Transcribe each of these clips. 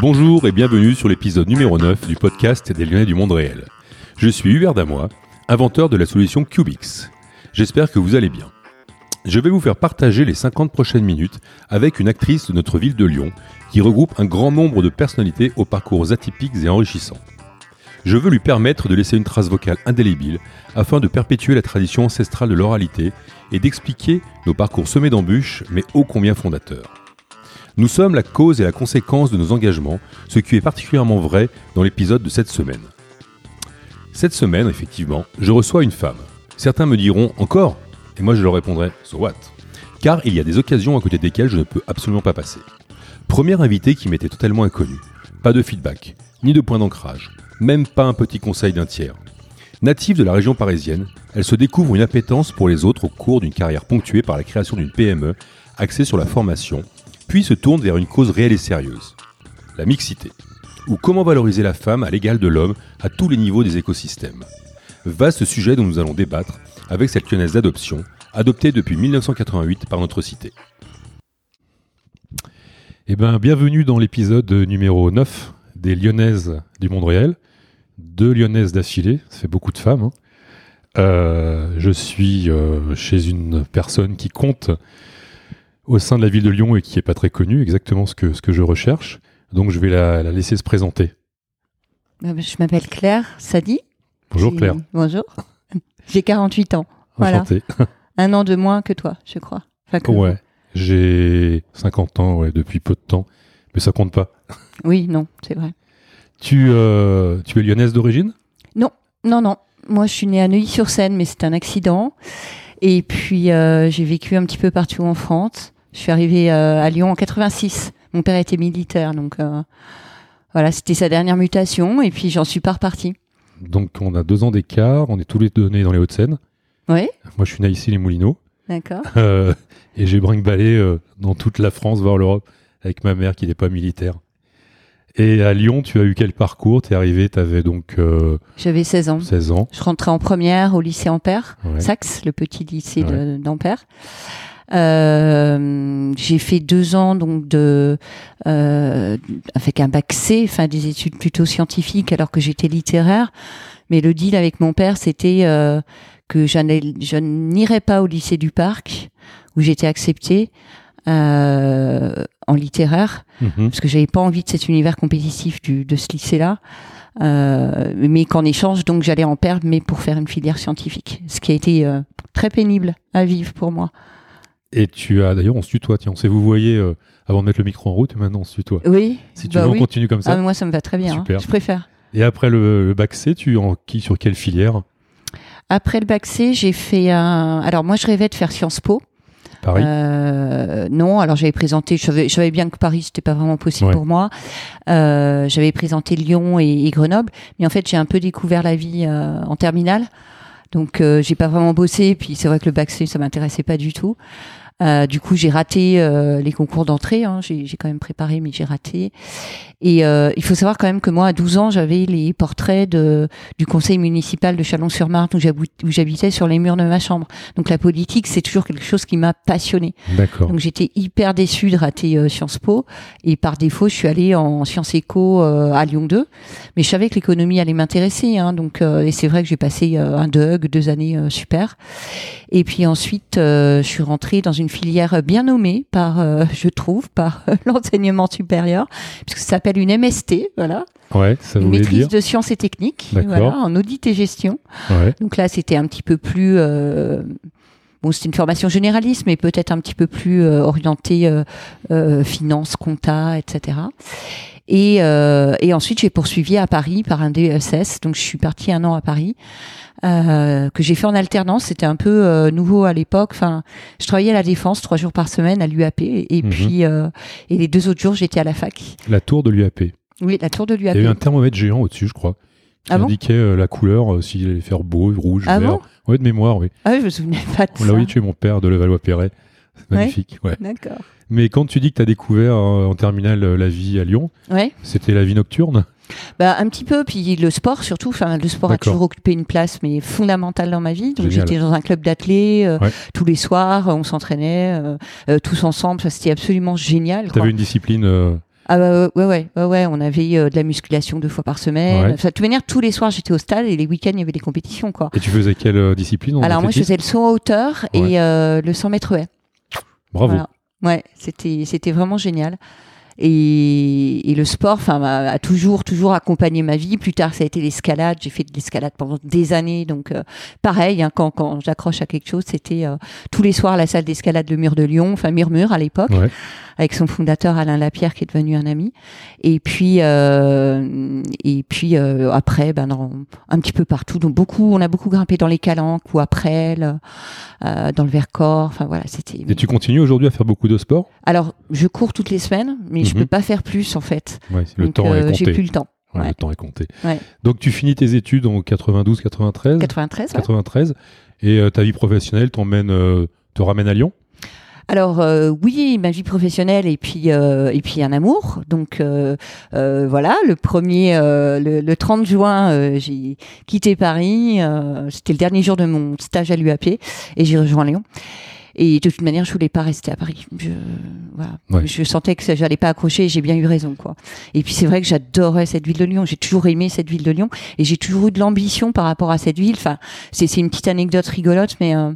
Bonjour et bienvenue sur l'épisode numéro 9 du podcast des Lyonnais du monde réel. Je suis Hubert Damois, inventeur de la solution Cubix. J'espère que vous allez bien. Je vais vous faire partager les 50 prochaines minutes avec une actrice de notre ville de Lyon qui regroupe un grand nombre de personnalités aux parcours atypiques et enrichissants. Je veux lui permettre de laisser une trace vocale indélébile afin de perpétuer la tradition ancestrale de l'oralité et d'expliquer nos parcours semés d'embûches mais ô combien fondateurs. Nous sommes la cause et la conséquence de nos engagements, ce qui est particulièrement vrai dans l'épisode de cette semaine. Cette semaine, effectivement, je reçois une femme. Certains me diront encore Et moi je leur répondrai So what? Car il y a des occasions à côté desquelles je ne peux absolument pas passer. Première invitée qui m'était totalement inconnue. Pas de feedback, ni de point d'ancrage, même pas un petit conseil d'un tiers. Native de la région parisienne, elle se découvre une appétence pour les autres au cours d'une carrière ponctuée par la création d'une PME axée sur la formation, puis se tourne vers une cause réelle et sérieuse, la mixité, ou comment valoriser la femme à l'égal de l'homme à tous les niveaux des écosystèmes. Vaste sujet dont nous allons débattre avec cette lyonnaise d'adoption, adoptée depuis 1988 par notre cité. Eh bien, bienvenue dans l'épisode numéro 9 des Lyonnaises du monde réel. Deux Lyonnaises d'affilée, ça fait beaucoup de femmes. hein. Euh, je suis euh, chez une personne qui compte au sein de la ville de Lyon et qui n'est pas très connue, exactement ce que, ce que je recherche. Donc je vais la, la laisser se présenter. Euh, Je m'appelle Claire Sadi. Bonjour Claire, Bonjour. J'ai 48 ans. Voilà. Un an de moins que toi, je crois. Enfin, que- Ouais, j'ai 50 ans ouais, depuis peu de temps, mais ça compte pas. Oui, non, c'est vrai. Tu, euh, tu es lyonnaise d'origine? Non, non. Moi, je suis née à Neuilly-sur-Seine, mais c'est un accident. Et puis, euh, j'ai vécu un petit peu partout en France. Je suis arrivée euh, à Lyon en 86. Mon père était militaire, donc euh, voilà, c'était sa dernière mutation. Et puis, j'en suis pas repartie. Donc on a deux ans d'écart, on est tous les deux nés dans les Hauts-de-Seine. Oui, Moi je suis né ici les Moulineaux. d'accord. Euh, et j'ai brinque-ballé euh, dans toute la France, voire l'Europe, avec ma mère qui n'est pas militaire. Et à Lyon, tu as eu quel parcours? Tu es arrivé, tu avais donc euh, J'avais 16 ans. 16 ans. Je rentrais en première au lycée Ampère. Ouais. Saxe, le petit lycée de- d'Ampère. Euh, j'ai fait deux ans donc de euh, avec un bac C, enfin des études plutôt scientifiques alors que j'étais littéraire. Mais le deal avec mon père, c'était euh, que je n'irais pas au lycée du Parc où j'étais acceptée euh, en littéraire Mhm. parce que j'avais pas envie de cet univers compétitif du, de ce lycée-là. Euh, mais qu'en échange, donc j'allais en perdre, mais pour faire une filière scientifique, ce qui a été euh, très pénible à vivre pour moi. Et tu as d'ailleurs, on se tutoie, tiens, on s'est vous voyez euh, avant de mettre le micro en route, et maintenant on se tutoie. Oui. Si tu bah veux, oui. on continue comme Ah, ça. mais moi, ça me va très bien. hein. Super. Je préfère. Et après le, le bac C, tu en qui sur quelle filière? Après le bac C, j'ai fait un. Alors moi, je rêvais de faire Sciences Po. Paris. Euh, non, alors j'avais présenté, je savais, je savais bien que Paris c'était pas vraiment possible Ouais. pour moi. Euh, j'avais présenté Lyon et, et Grenoble, mais en fait j'ai un peu découvert la vie euh, en terminale, donc euh, j'ai pas vraiment bossé. Puis c'est vrai que le bac C ça m'intéressait pas du tout. Euh, du coup, j'ai raté euh, les concours d'entrée. Hein. J'ai j'ai quand même préparé, mais j'ai raté. Et euh, il faut savoir quand même que moi, à 12 ans, j'avais les portraits de, du conseil municipal de Chalon-sur-Marne où j'habitais sur les murs de ma chambre. Donc la politique, c'est toujours quelque chose qui m'a passionnée. D'accord. Donc j'étais hyper déçue de rater euh, Sciences Po et par défaut je suis allée en Sciences Éco euh, à Lyon 2. Mais je savais que l'économie allait m'intéresser, hein, donc euh, et c'est vrai que j'ai passé euh, un DUG, deux années euh, super. Et puis ensuite euh, je suis rentrée dans une filière bien nommée par, euh, je trouve, par euh, l'enseignement supérieur, puisque ça s'appelle une MST, voilà, Ouais, ça une maîtrise dire. de sciences et techniques, voilà, en audit et gestion. Ouais. Donc là, c'était un petit peu plus. euh, bon, c'était une formation généraliste, mais peut-être un petit peu plus euh, orientée euh, euh, finance, compta, etc. Et, euh, et ensuite, j'ai poursuivi à Paris par un DESS. Donc, je suis partie un an à Paris, euh, que j'ai fait en alternance. C'était un peu euh, nouveau à l'époque. Enfin, je travaillais à la Défense trois jours par semaine à l'UAP, et Mhm. puis et les deux autres jours, j'étais à la fac. La tour de l'UAP. Oui, la tour de Il l'UAP. y a eu un thermomètre géant au-dessus, je crois, qui Ah bon? indiquait la couleur, s'il allait faire beau, rouge, Ah vert. bon? Ouais, de mémoire, oui. Ah oui, je me souvenais pas de Là, ça. oui, tu es mon père de Levallois-Perret. Magnifique, ouais. D'accord. Mais quand tu dis que tu as découvert euh, en terminale euh, la vie à Lyon, Ouais. c'était la vie nocturne? Bah, un petit peu, puis le sport surtout. Enfin, le sport a toujours occupé une place, mais fondamentale dans ma vie. Donc j'étais dans un club d'athlètes euh, Ouais. tous les soirs, on s'entraînait tous ensemble. Ça, c'était absolument génial. Tu quoi. avais une discipline Ah bah, ouais, ouais, ouais, ouais, on avait euh, de la musculation deux fois par semaine. Ouais. Enfin, de toute manière, tous les soirs, j'étais au stade et les week-ends, il y avait des compétitions, quoi. et tu faisais quelle euh, discipline en Alors moi, je faisais le saut en hauteur Ouais. et euh, le 100 mètres haie. Bravo. Ouais, c'était c'était vraiment génial. Et, et le sport, enfin, m'a- a toujours toujours accompagné ma vie. Plus tard, ça a été l'escalade. J'ai fait de l'escalade pendant des années, donc euh, pareil. hein, quand quand j'accroche à quelque chose, c'était euh, tous les soirs à la salle d'escalade Le Mur de Lyon, enfin Murmure à l'époque, Ouais. avec son fondateur Alain Lapierre qui est devenu un ami. Et puis euh, et puis euh, après, ben dans, un petit peu partout. Donc beaucoup, on a beaucoup grimpé dans les Calanques ou après, euh, dans le Vercors. Enfin voilà, c'était. Et tu continues aujourd'hui à faire beaucoup de sport? Alors, je cours toutes les semaines, mais je Mhm. peux pas faire plus en fait. Ouais, Le Donc, temps euh, est J'ai compté. plus le temps. Ouais, ouais. Le temps est compté. Donc tu finis tes études en 92, 93, 93. ouais. 93 et euh, ta vie professionnelle t'emmène, euh, te ramène à Lyon? Alors euh, oui, ma vie professionnelle et puis euh, et puis un amour. Donc euh, euh, voilà, le premier, euh, le, le 30 juin, euh, j'ai quitté Paris. euh, C'était le dernier jour de mon stage à l'UAP et j'ai rejoint Lyon. Et de toute manière, je voulais pas rester à Paris. Je, voilà. Ouais. je sentais que j'allais pas accrocher. et J'ai bien eu raison, quoi. Et puis c'est vrai que j'adorais cette ville de Lyon. J'ai toujours aimé cette ville de Lyon et j'ai toujours eu de l'ambition par rapport à cette ville. Enfin, c'est une petite anecdote rigolote, mais euh,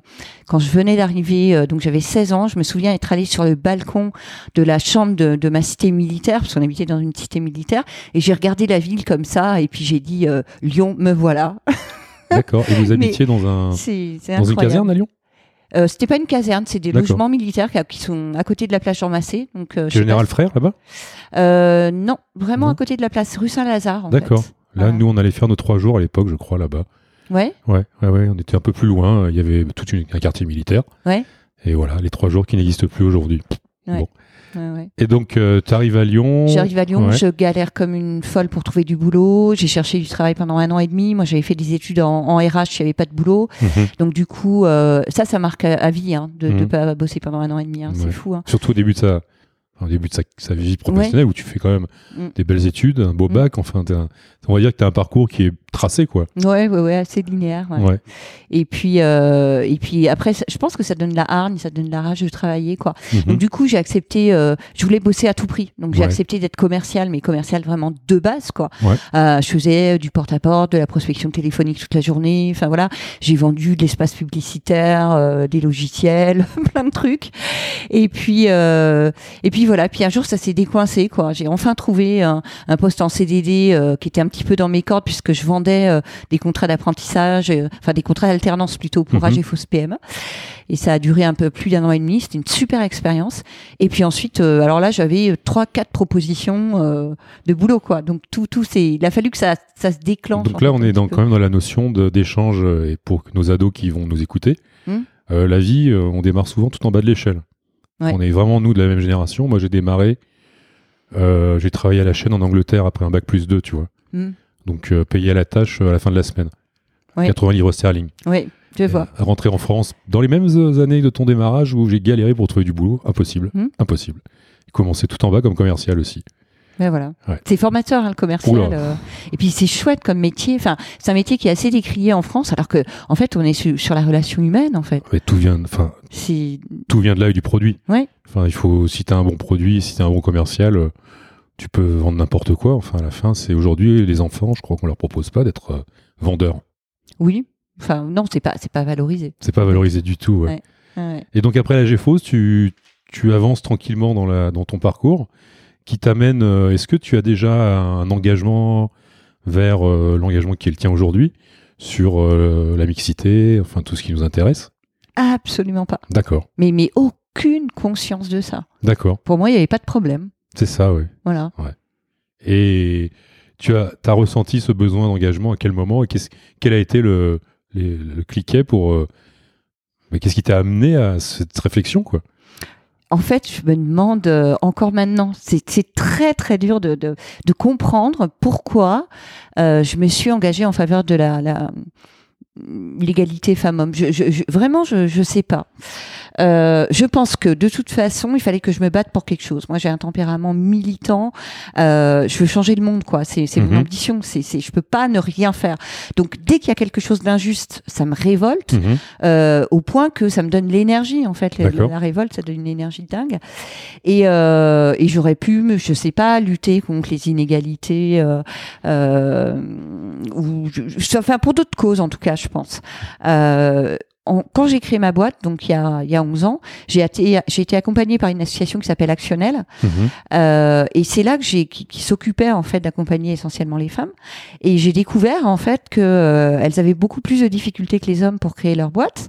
quand je venais d'arriver, euh, donc j'avais 16 ans, je me souviens être allée sur le balcon de la chambre de, de ma cité militaire, parce qu'on habitait dans une cité militaire, et j'ai regardé la ville comme ça, et puis j'ai dit euh, Lyon, me voilà. D'accord. Et vous Mais habitiez dans un dans une caserne à Lyon? Euh, C'était pas une caserne, c'est des logements militaires qui, sont à côté de la plage Jean Massé. Donc, euh, Général Frère là-bas? Euh, non, vraiment Non. à côté de la place rue Saint-Lazare. D'accord. Là, nous, on allait faire nos trois jours à l'époque, je crois, là-bas. Ouais. Ouais, ouais, ouais, on était un peu plus loin. Il y avait tout une- un quartier militaire. Ouais. Et voilà, les trois jours qui n'existent plus aujourd'hui. ouais, ouais. Et donc, tu arrives à Lyon. J'arrive à Lyon, Ouais. je galère comme une folle pour trouver du boulot. J'ai cherché du travail pendant un an et demi. Moi, j'avais fait des études en, en RH, il n'y avait pas de boulot. Mhm. Donc, du coup, euh, ça, ça marque à, à vie hein, de ne Mhm. pas bosser pendant un an et demi. hein. Ouais. C'est fou. Hein. Surtout au début de sa, au début de sa, sa vie professionnelle où tu fais quand même Mm. des belles études, un beau Mm. bac. Enfin, on va dire que tu as un parcours qui est tracé, quoi. Ouais, ouais, ouais, assez linéaire. ouais. Ouais. Et puis, euh, et puis après, ça- je pense que ça donne la hargne, ça donne la rage de travailler, quoi. Mhm. Donc du coup, j'ai accepté. euh, je voulais bosser à tout prix, donc j'ai Ouais. accepté d'être commercial, mais commercial vraiment de base, quoi. Ouais. Euh, je faisais du porte-à-porte, de la prospection téléphonique toute la journée. Enfin voilà, j'ai vendu de l'espace publicitaire, euh, des logiciels, plein de trucs. Et puis, euh, et puis voilà. Puis un jour, ça s'est décoincé, quoi. J'ai enfin trouvé un, un poste en CDD euh, qui était un petit peu dans mes cordes puisque je vendais euh, des contrats d'apprentissage, euh, enfin des contrats d'alternance plutôt pour Mhm. AGFOS PME. Et ça a duré un peu plus d'un an et demi. C'était une super expérience. Et puis ensuite, euh, alors là, j'avais trois, quatre propositions de boulot, quoi. Donc tout, tout, c'est, il a fallu que ça, ça se déclenche. Donc là, on est dans, quand même dans la notion d'échange, et pour nos ados qui vont nous écouter, Hmm. la vie, on démarre souvent tout en bas de l'échelle. Ouais. On est vraiment, nous, de la même génération. Moi, j'ai démarré, euh, j'ai travaillé à la chaîne en Angleterre après un bac plus 2, tu vois. Hmm. Donc, euh, payé à la tâche euh, à la fin de la semaine. Ouais. 80 livres sterling. Oui, je vois. Euh, rentrer en France dans les mêmes années de ton démarrage où j'ai galéré pour trouver du boulot, impossible. Hmm. Impossible. Commencer tout en bas comme commercial aussi. Ouais, voilà. Ouais. C'est formateur, hein, le commercial. Euh. Et puis c'est chouette comme métier. Enfin, c'est un métier qui est assez décrié en France, alors que en fait, on est su- sur la relation humaine, en fait. Mais tout vient, enfin, tout vient de là et du produit. Ouais. Enfin, il faut, si t'as un bon produit, si t'as un bon commercial, tu peux vendre n'importe quoi. Enfin, à la fin, c'est aujourd'hui les enfants, je crois qu'on leur propose pas d'être euh, vendeurs. oui. Enfin, non, c'est pas, c'est pas valorisé. C'est pas valorisé du tout. ouais. Ouais. Ouais. Et donc après la GFOS, tu, tu avances tranquillement dans, la, dans ton parcours qui t'amène. euh, Est-ce que tu as déjà un engagement vers euh, l'engagement qui est le tien aujourd'hui sur la mixité, enfin tout ce qui nous intéresse? Absolument pas. D'accord, Mais, mais aucune conscience de ça. d'accord, Pour moi, il n'y avait pas de problème. C'est ça, oui. Voilà. Et tu as, as ressenti ce besoin d'engagement à quel moment et qu'est-ce- quel a été le, les- le cliquet pour. euh, mais qu'est-ce qui t'a amené à cette réflexion, quoi? En fait, je me demande euh, encore maintenant, c'est très très dur de, de, de comprendre pourquoi euh, je me suis engagée en faveur de la, la l'égalité femmes-hommes. Je, je, je- vraiment, je je sais pas. Euh, je pense que de toute façon, il fallait que je me batte pour quelque chose. Moi, j'ai un tempérament militant. Euh, je veux changer le monde, quoi. C'est mon Mhm. ambition. C'est, c'est, je peux pas ne rien faire. Donc, dès qu'il y a quelque chose d'injuste, ça me révolte Mhm. euh, au point que ça me donne l'énergie. En fait, la, révolte, ça donne une énergie dingue. Et, euh, et j'aurais pu, je sais pas, lutter contre les inégalités, euh, euh, ou je- enfin pour d'autres causes en tout cas, je pense. Euh, en- quand j'ai créé ma boîte, donc il y a, il y a 11 ans, j'ai été, j'ai été accompagnée par une association qui s'appelle Actionnel, Mhm. euh, et c'est là que j'ai qui, qui s'occupait en fait d'accompagner essentiellement les femmes. Et j'ai découvert en fait que euh, elles avaient beaucoup plus de difficultés que les hommes pour créer leur boîte.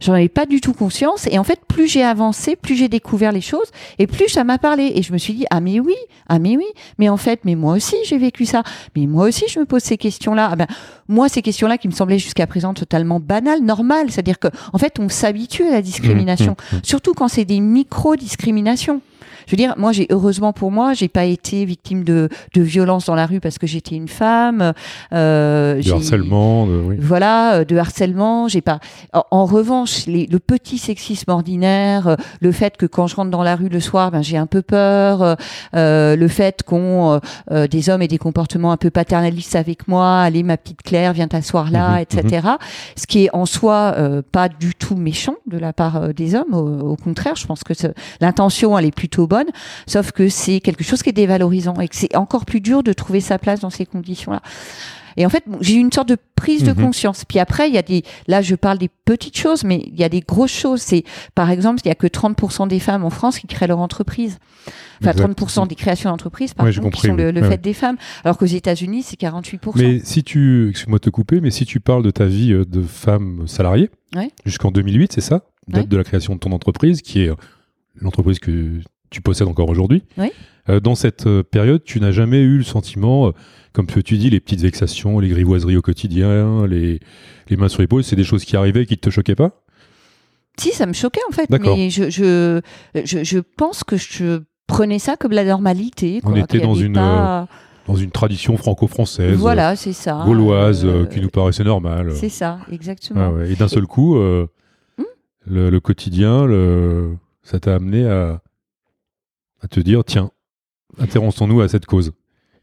J'en avais pas du tout conscience. Et en fait, plus j'ai avancé, plus j'ai découvert les choses, et plus ça m'a parlé. Et je me suis dit ah mais oui, ah mais oui, mais en fait, mais moi aussi j'ai vécu ça. Mais moi aussi je me pose ces questions-là. Ah ben moi ces questions-là qui me semblaient jusqu'à présent totalement banales, normales, c'est-à-dire que en fait on s'habitue à la discrimination, Mhm. surtout quand c'est des micro-discriminations. Je veux dire, moi, j'ai heureusement pour moi, j'ai pas été victime de, de violence dans la rue parce que j'étais une femme. Euh, j'ai- harcèlement, de- oui. Voilà, euh, de harcèlement. J'ai pas. En, en revanche, les- le petit sexisme ordinaire, euh, le fait que quand je rentre dans la rue le soir, ben j'ai un peu peur, euh, euh, le fait qu'on euh, des hommes aient des comportements un peu paternalistes avec moi, allez ma petite Claire, viens t'asseoir là, Mhm, etc. Ce qui est en soi euh, pas du tout méchant de la part des hommes. Au, au contraire, je pense que l'intention elle est plutôt bonne, sauf que c'est quelque chose qui est dévalorisant et que c'est encore plus dur de trouver sa place dans ces conditions-là. Et en fait, j'ai eu une sorte de prise de Mhm. conscience. Puis après, il y a des, là, je parle des petites choses, mais il y a des grosses choses. C'est, par exemple, il y a que 30% des femmes en France qui créent leur entreprise. Enfin, Exact. 30% des créations d'entreprises, par Ouais, j'ai contre, compris, qui sont le, oui. le Ouais, fait des femmes. Alors qu'aux États-Unis, c'est 48%. Mais si tu, excuse-moi de te couper, mais si tu parles de ta vie euh, de femme salariée, Ouais. jusqu'en 2008, c'est ça? Date de la création de ton entreprise, qui est euh, l'entreprise que tu possèdes encore aujourd'hui. Oui. Euh, dans cette euh, période, tu n'as jamais eu le sentiment, euh, comme tu dis, les petites vexations, les grivoiseries au quotidien, les, les mains sur l'épaule, c'est des choses qui arrivaient et qui ne te choquaient pas? Si, ça me choquait en fait, mais je, je, je, je pense que je prenais ça comme la normalité. On était dans une, pas- Dans une tradition franco-française, Voilà, c'est ça. gauloise, euh, qui nous paraissait normale. C'est ça, exactement. Ah ouais. Et d'un seul coup, euh, Hmm? le, le quotidien, le, ça t'a amené à, à te dire tiens, intéressons-nous à cette cause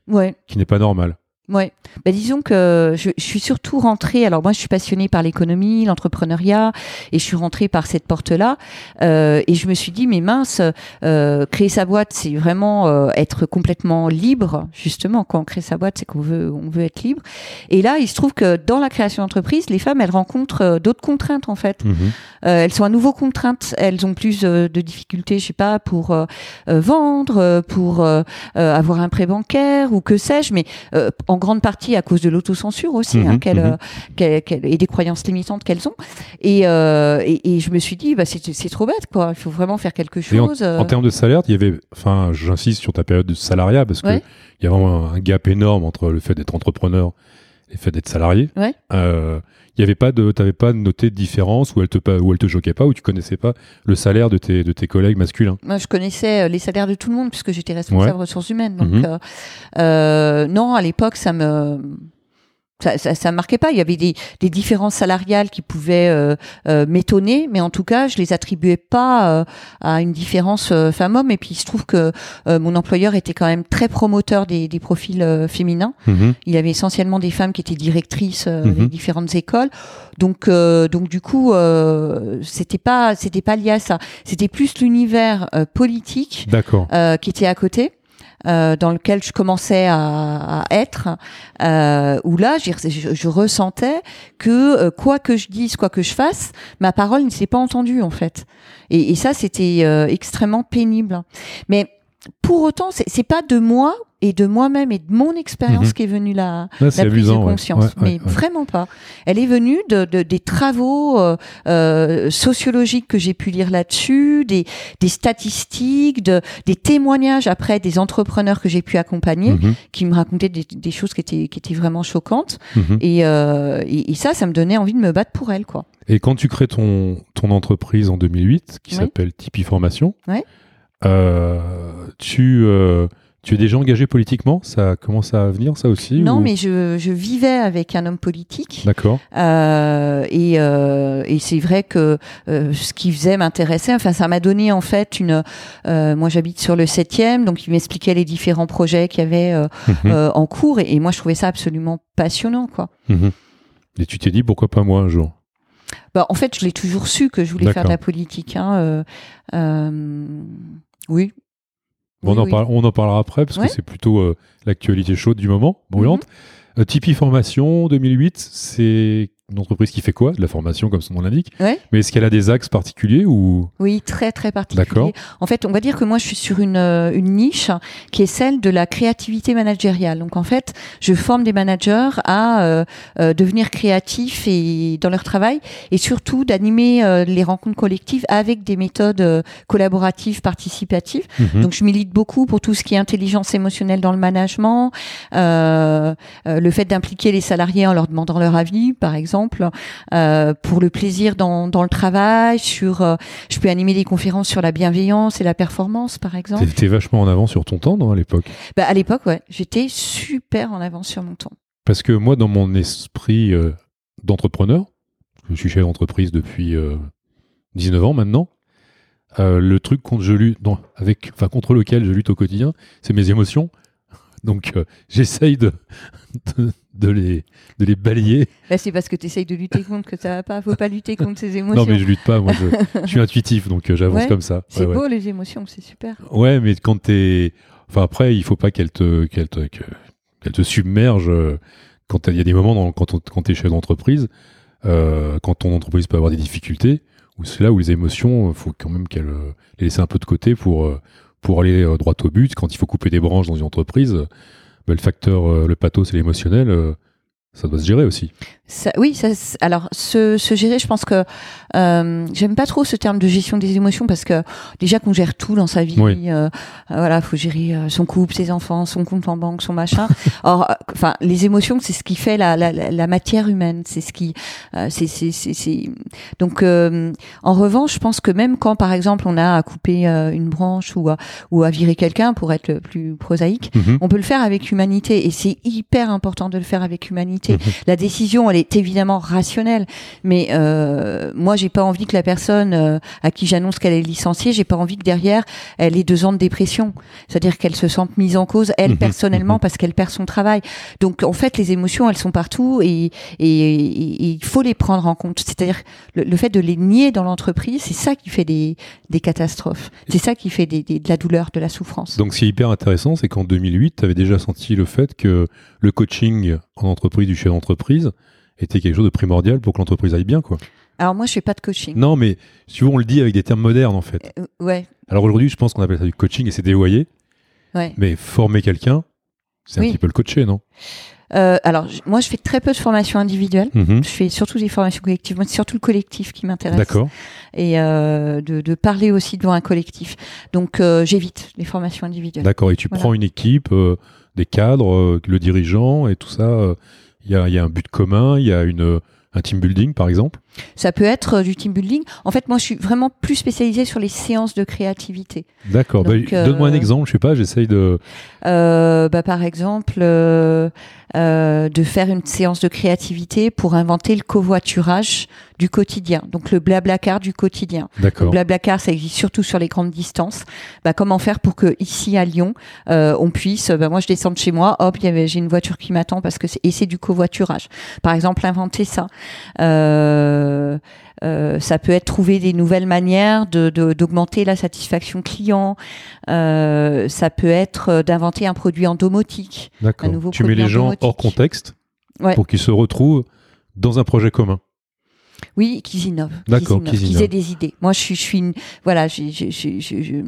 Ouais. qui n'est pas normale. Ouais. Bah, disons que je, je suis surtout rentrée. Alors moi, je suis passionnée par l'économie, l'entrepreneuriat, et je suis rentrée par cette porte-là. Euh, et je me suis dit, mais mince, euh, créer sa boîte, c'est vraiment euh, être complètement libre. Justement, quand on crée sa boîte, c'est qu'on veut, on veut être libre. Et là, il se trouve que dans la création d'entreprise, les femmes, elles rencontrent euh, d'autres contraintes en fait. Mhm. Euh, elles sont à nouveau contraintes. Elles ont plus euh, de difficultés, je sais pas, pour vendre, pour avoir un prêt bancaire ou que sais-je, mais euh, en grande partie à cause de l'autocensure aussi, hein, qu'elles- et des croyances limitantes qu'elles ont. Et, euh, et, et je me suis dit, bah, c'est, trop bête, quoi. Il faut vraiment faire quelque en, chose. euh. en termes de salaire, il y avait, enfin, j'insiste sur ta période de salariat parce que Ouais. il y a vraiment un, un gap énorme entre le fait d'être entrepreneur et fait d'être salarié. Ouais. Euh, il y avait pas de, t'avais pas noté de différence où elle te, où elle te choquait pas, où tu connaissais pas le salaire de tes, de tes collègues masculins? Moi, je connaissais euh, les salaires de tout le monde puisque j'étais responsable Ouais. ressources humaines. Donc, Mhm. euh, euh, non, à l'époque, ça me ça, ça, marquait pas. Il y avait des, des différences salariales qui pouvaient euh, euh, m'étonner, mais en tout cas, je les attribuais pas euh, à une différence euh, femme-homme. Et puis, il se trouve que euh, mon employeur était quand même très promoteur des, des profils euh, féminins. Mhm. Il y avait essentiellement des femmes qui étaient directrices euh, Mhm. des différentes écoles. Donc, euh, donc du coup, euh, c'était pas, c'était pas lié à ça. C'était plus l'univers euh, politique D'accord. euh, qui était à côté. Euh, dans lequel je commençais à, à être, euh, où là, je, ressentais que euh, quoi que je dise, quoi que je fasse, ma parole ne s'est pas entendue en fait. Et, et ça, c'était euh, extrêmement pénible. Mais pour autant, c'est pas de moi et de moi-même et de mon expérience Mhm. qui est venue la, Là, la prise de conscience, Ouais, mais ouais, vraiment pas. Elle est venue de, de- des travaux euh, euh, sociologiques que j'ai pu lire là-dessus, des, des statistiques, de, des témoignages après des entrepreneurs que j'ai pu accompagner, Mhm. qui me racontaient des, des choses qui étaient, qui étaient vraiment choquantes. Mhm. Et, euh, et, et ça, ça me donnait envie de me battre pour elle, quoi. Et quand tu crées ton, ton entreprise en 2008, qui Oui. s'appelle Tipeee Formation, euh, tu, euh, Tu es déjà engagé politiquement? Ça commence à venir, ça aussi Non, ou- mais je, je vivais avec un homme politique. D'accord. Euh, et euh, et c'est vrai que euh, ce qu'il faisait m'intéressait. Enfin, ça m'a donné en fait une. moi, j'habite sur le 7e, donc il m'expliquait les différents projets qu'il y avait Mhm. en cours. Et, et moi, je trouvais ça absolument passionnant, quoi. Mhm. Et tu t'es dit pourquoi pas moi un jour? Bah, en fait, je l'ai toujours su que je voulais faire de la politique. Hein. oui. Bon, Oui, on, en parle- on en parlera après parce Ouais. que c'est plutôt euh, l'actualité chaude du moment, brûlante. Mhm. Euh, Tipeee Formation 2008, c'est une entreprise qui fait quoi? De la formation, comme son nom l'indique. Ouais. Mais est-ce qu'elle a des axes particuliers ou? Oui, très très particulier. D'accord. En fait, on va dire que moi, je suis sur une, euh, une niche qui est celle de la créativité managériale. Donc, en fait, je forme des managers à euh, euh, devenir créatifs et dans leur travail, et surtout d'animer euh, les rencontres collectives avec des méthodes collaboratives, participatives. Mhm. Donc, je milite beaucoup pour tout ce qui est intelligence émotionnelle dans le management, le fait d'impliquer les salariés en leur demandant leur avis, par exemple, euh, pour le plaisir dans, dans le travail, sur, euh, je peux animer des conférences sur la bienveillance et la performance, par exemple. T'étais vachement en avant sur ton temps, non, à l'époque? Bah, à l'époque, ouais, j'étais super en avance sur mon temps. Parce que moi, dans mon esprit euh, d'entrepreneur, je suis chef d'entreprise depuis euh, 19 ans maintenant, le truc contre, je lutte, non, avec, enfin, contre lequel je lutte au quotidien, c'est mes émotions. Donc, euh, j'essaye de, de, de les, de les balayer. Là, c'est parce que tu essayes de lutter contre que ça va pas. Faut pas lutter contre ces émotions. Non, mais je lutte pas, moi, je, je suis intuitif, donc euh, j'avance Ouais, comme ça. C'est Ouais, ouais. beau les émotions, c'est super. Ouais, mais quand t'es. Enfin, après, il faut pas qu'elle te, qu'elle te, te submerge. euh, Quand il y a des moments dans, quand, on- quand t'es chef d'entreprise, euh, quand ton entreprise peut avoir des difficultés, où c'est là où les émotions, il faut quand même qu'elles les laisser un peu de côté pour, pour aller euh, droit au but. Quand il faut couper des branches dans une entreprise, bah, le facteur, euh, le pathos et l'émotionnel, euh, ça doit se gérer aussi. Ça, oui, ça, alors se, se gérer, je pense que euh, j'aime pas trop ce terme de gestion des émotions parce que déjà qu'on gère tout dans sa vie, Oui. euh, euh, voilà, faut gérer euh, son couple, ses enfants, son compte en banque, son machin. Or, euh, enfin, les émotions, c'est ce qui fait la, la, la matière humaine, c'est ce qui, euh, c'est, c'est, donc euh, en revanche, je pense que même quand, par exemple, on a à couper euh, une branche ou à, ou à virer quelqu'un, pour être le plus prosaïque, Mhm. on peut le faire avec humanité et c'est hyper important de le faire avec humanité. Mhm. La décision, elle est évidemment rationnelle, mais euh, moi, j'ai pas envie que la personne euh, à qui j'annonce qu'elle est licenciée, j'ai pas envie que derrière elle ait deux ans de dépression, c'est-à-dire qu'elle se sente mise en cause elle Mhm. personnellement Mhm. parce qu'elle perd son travail. Donc en fait, les émotions, elles sont partout et, il faut les prendre en compte. C'est-à-dire le, le fait de les nier dans l'entreprise, c'est ça qui fait des, des catastrophes. C'est ça qui fait des, des- de la douleur, de la souffrance. Donc, ce qui est hyper intéressant, c'est qu'en 2008, tu avais déjà senti le fait que le coaching en entreprise du chef d'entreprise était quelque chose de primordial pour que l'entreprise aille bien, quoi. Alors moi, je fais pas de coaching. Non, mais souvent on le dit avec des termes modernes en fait. Euh, ouais, Alors aujourd'hui, je pense qu'on appelle ça du coaching et c'est dévoyé. ouais. Mais former quelqu'un, c'est un petit peu le coacher, non? Euh, alors, moi, je fais très peu de formations individuelles. Mhm. Je fais surtout des formations collectives. Moi, c'est surtout le collectif qui m'intéresse. D'accord. Et euh, de, de parler aussi devant un collectif. Donc, euh, j'évite les formations individuelles. D'accord. Et tu Voilà. prends une équipe, des cadres, le dirigeant et tout ça. Il y, a, un but commun, il y a une, un team building par exemple. Ça peut être euh, du team building. En fait, moi, je suis vraiment plus spécialisée sur les séances de créativité. D'accord. Bah, euh, Donne-moi un exemple, je sais pas, j'essaye de. Euh, bah, par exemple, euh, euh, de faire une séance de créativité pour inventer le covoiturage du quotidien. Donc, le blablacar du quotidien. D'accord. Blablacar, ça existe surtout sur les grandes distances. Bah, comment faire pour que ici à Lyon, euh, on puisse, bah, moi je descends de chez moi, hop, j'ai une voiture qui m'attend parce que c'est, et c'est du covoiturage. Par exemple, inventer ça. Euh, euh, ça peut être trouver des nouvelles manières de, de- d'augmenter la satisfaction client. Euh, ça peut être euh, d'inventer un produit en domotique. D'accord. Tu mets les gens domotique. hors contexte Ouais. pour qu'ils se retrouvent dans un projet commun. Oui, qu'ils innovent. D'accord, qu'ils, innovent, qu'ils qu'ils innovent. aient des idées. Moi, je suis, je suis une, voilà, je-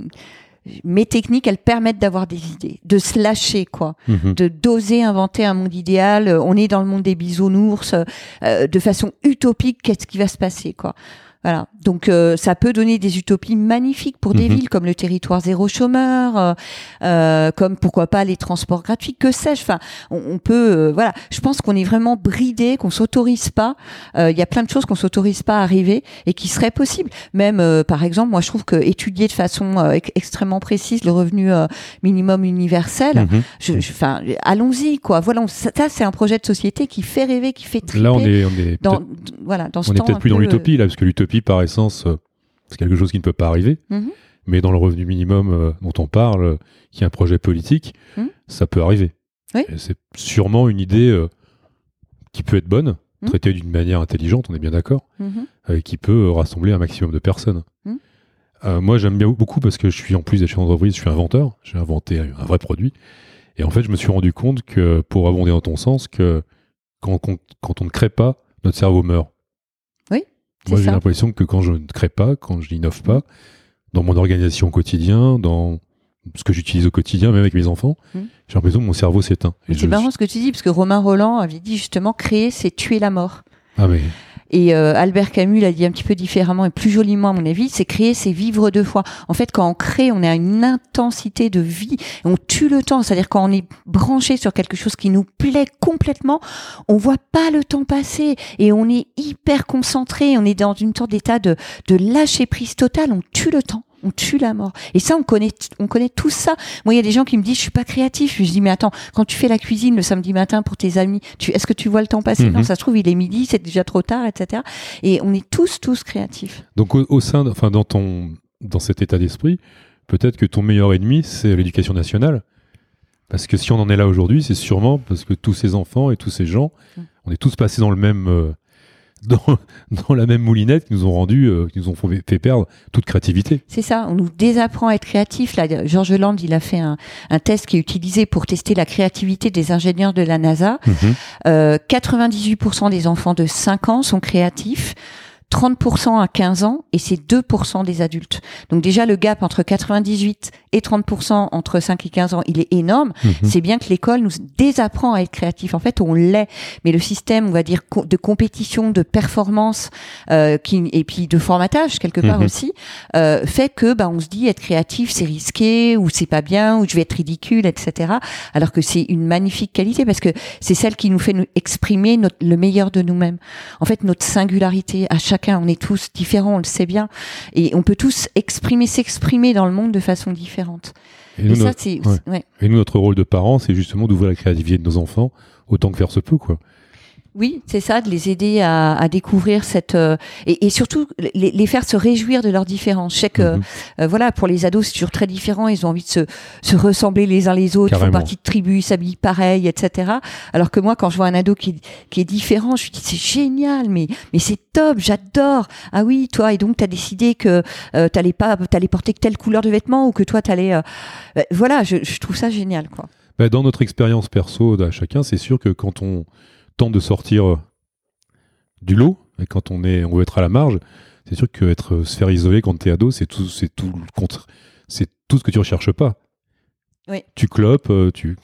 mes techniques, elles permettent d'avoir des idées, de se lâcher, quoi, Mhm. de d'oser inventer un monde idéal. On est dans le monde des bisounours, euh, de façon utopique. Qu'est-ce qui va se passer, quoi? Voilà. Donc euh, ça peut donner des utopies magnifiques pour des Mhm. villes comme le territoire zéro chômeur, euh, euh, comme pourquoi pas les transports gratuits, que sais-je. Enfin, on, on peut, euh, voilà. Je pense qu'on est vraiment bridé, qu'on s'autorise pas. Euh, Il y a plein de choses qu'on s'autorise pas à arriver et qui seraient possibles. Même, euh, par exemple, moi je trouve que étudier de façon ex- extrêmement précise le revenu minimum universel, Mhm. je, je- enfin, allons-y quoi. Voilà, on- ça, c'est un projet de société qui fait rêver, qui fait triper. Là, on est, on est dans, peut-être- voilà, dans ce on est temps peut-être un plus dans peu, l'utopie, là, parce que l'utopie, par essence, euh, c'est quelque chose qui ne peut pas arriver. Mhm. Mais dans le revenu minimum euh, dont on parle, euh, qui est un projet politique, Mhm. ça peut arriver. Oui. Et C'est sûrement une idée qui peut être bonne, Mhm. traitée d'une manière intelligente, on est bien d'accord, euh, qui peut rassembler un maximum de personnes. Euh, moi, j'aime bien beaucoup parce que je suis, en plus d'être chef d'entreprise, je suis inventeur. J'ai inventé un vrai produit. Et en fait, je me suis rendu compte que, pour abonder dans ton sens, que quand, quand- quand on ne crée pas, notre cerveau meurt. Moi, j'ai l'impression que quand je ne crée pas, quand je n'innove pas, dans mon organisation au quotidien, dans ce que j'utilise au quotidien, même avec mes enfants, Mm. j'ai l'impression que mon cerveau s'éteint. C'est marrant ce que tu dis, parce que Romain Roland avait dit justement créer, c'est tuer la mort. Ah, mais Et euh, Albert Camus l'a dit un petit peu différemment et plus joliment à mon avis, c'est créer, c'est vivre deux fois. En fait, quand on crée, on a une intensité de vie, on tue le temps. C'est-à-dire quand on est branché sur quelque chose qui nous plaît complètement, on voit pas le temps passer et on est hyper concentré. On est dans une sorte d'état de, de lâcher prise totale. On tue le temps. On tue la mort. Et ça, on connaît, on connaît tout ça. Moi, il y a des gens qui me disent, je suis pas créatif. Je dis, mais attends, quand tu fais la cuisine le samedi matin pour tes amis, tu, est-ce que tu vois le temps passer? Mhm. Non, ça se trouve, il est midi, c'est déjà trop tard, etc. Et on est tous, tous créatifs. donc au, au sein, enfin dans ton, dans cet état d'esprit, peut-être que ton meilleur ennemi, c'est l'éducation nationale. Parce que si on en est là aujourd'hui, c'est sûrement parce que tous ces enfants et tous ces gens, Mm. on est tous passés dans le même, euh, dans, dans la même moulinette qui nous ont rendu, euh, qui nous ont fait perdre toute créativité. C'est ça, on nous désapprend à être créatif. Là, George Land, il a fait un, un test qui est utilisé pour tester la créativité des ingénieurs de la NASA. Euh, 98% des enfants de 5 ans sont créatifs. 30% à 15 ans et c'est 2% des adultes. Donc déjà le gap entre 98 et 30% entre 5 et 15 ans, il est énorme. Mhm. C'est bien que l'école nous désapprend à être créatif. En fait, on l'est, mais le système, on va dire de compétition, de performance, euh, qui, et puis de formatage quelque part Mhm. aussi, euh, fait que bah on se dit être créatif c'est risqué ou c'est pas bien ou je vais être ridicule, etc. Alors que c'est une magnifique qualité parce que c'est celle qui nous fait nous exprimer notre, le meilleur de nous-mêmes. En fait, notre singularité à chacun, on est tous différents, on le sait bien, et on peut tous exprimer, s'exprimer dans le monde de façon différente. Et Et, nous, ça, notre, c'est ouais. ouais. et nous, notre rôle de parents, c'est justement d'ouvrir la créativité de nos enfants autant que faire se peut, quoi. Oui, c'est ça, de les aider à, à découvrir cette euh, et, et surtout les, les faire se réjouir de leurs différences. Je sais que Mhm. euh, voilà, pour les ados, c'est toujours très différent. Ils ont envie de se, se ressembler les uns les autres, ils font Carrément. partie de tribus, ils s'habillent pareil, etc. Alors que moi, quand je vois un ado qui, qui est différent, je me dis c'est génial, mais mais c'est top, j'adore. Ah oui, toi et donc t'as décidé que euh, t'allais pas, t'allais porter telle couleur de vêtements ou que toi t'allais, euh, voilà, je, je trouve ça génial, quoi. Bah, dans notre expérience perso à chacun, c'est sûr que quand on tente de sortir euh, du lot, et quand on, est, on veut être à la marge, c'est sûr qu'être se faire isoler quand t'es ado, c'est tout, c'est tout le contre, c'est tout ce que tu recherches pas. Oui. Tu clopes, euh, tu,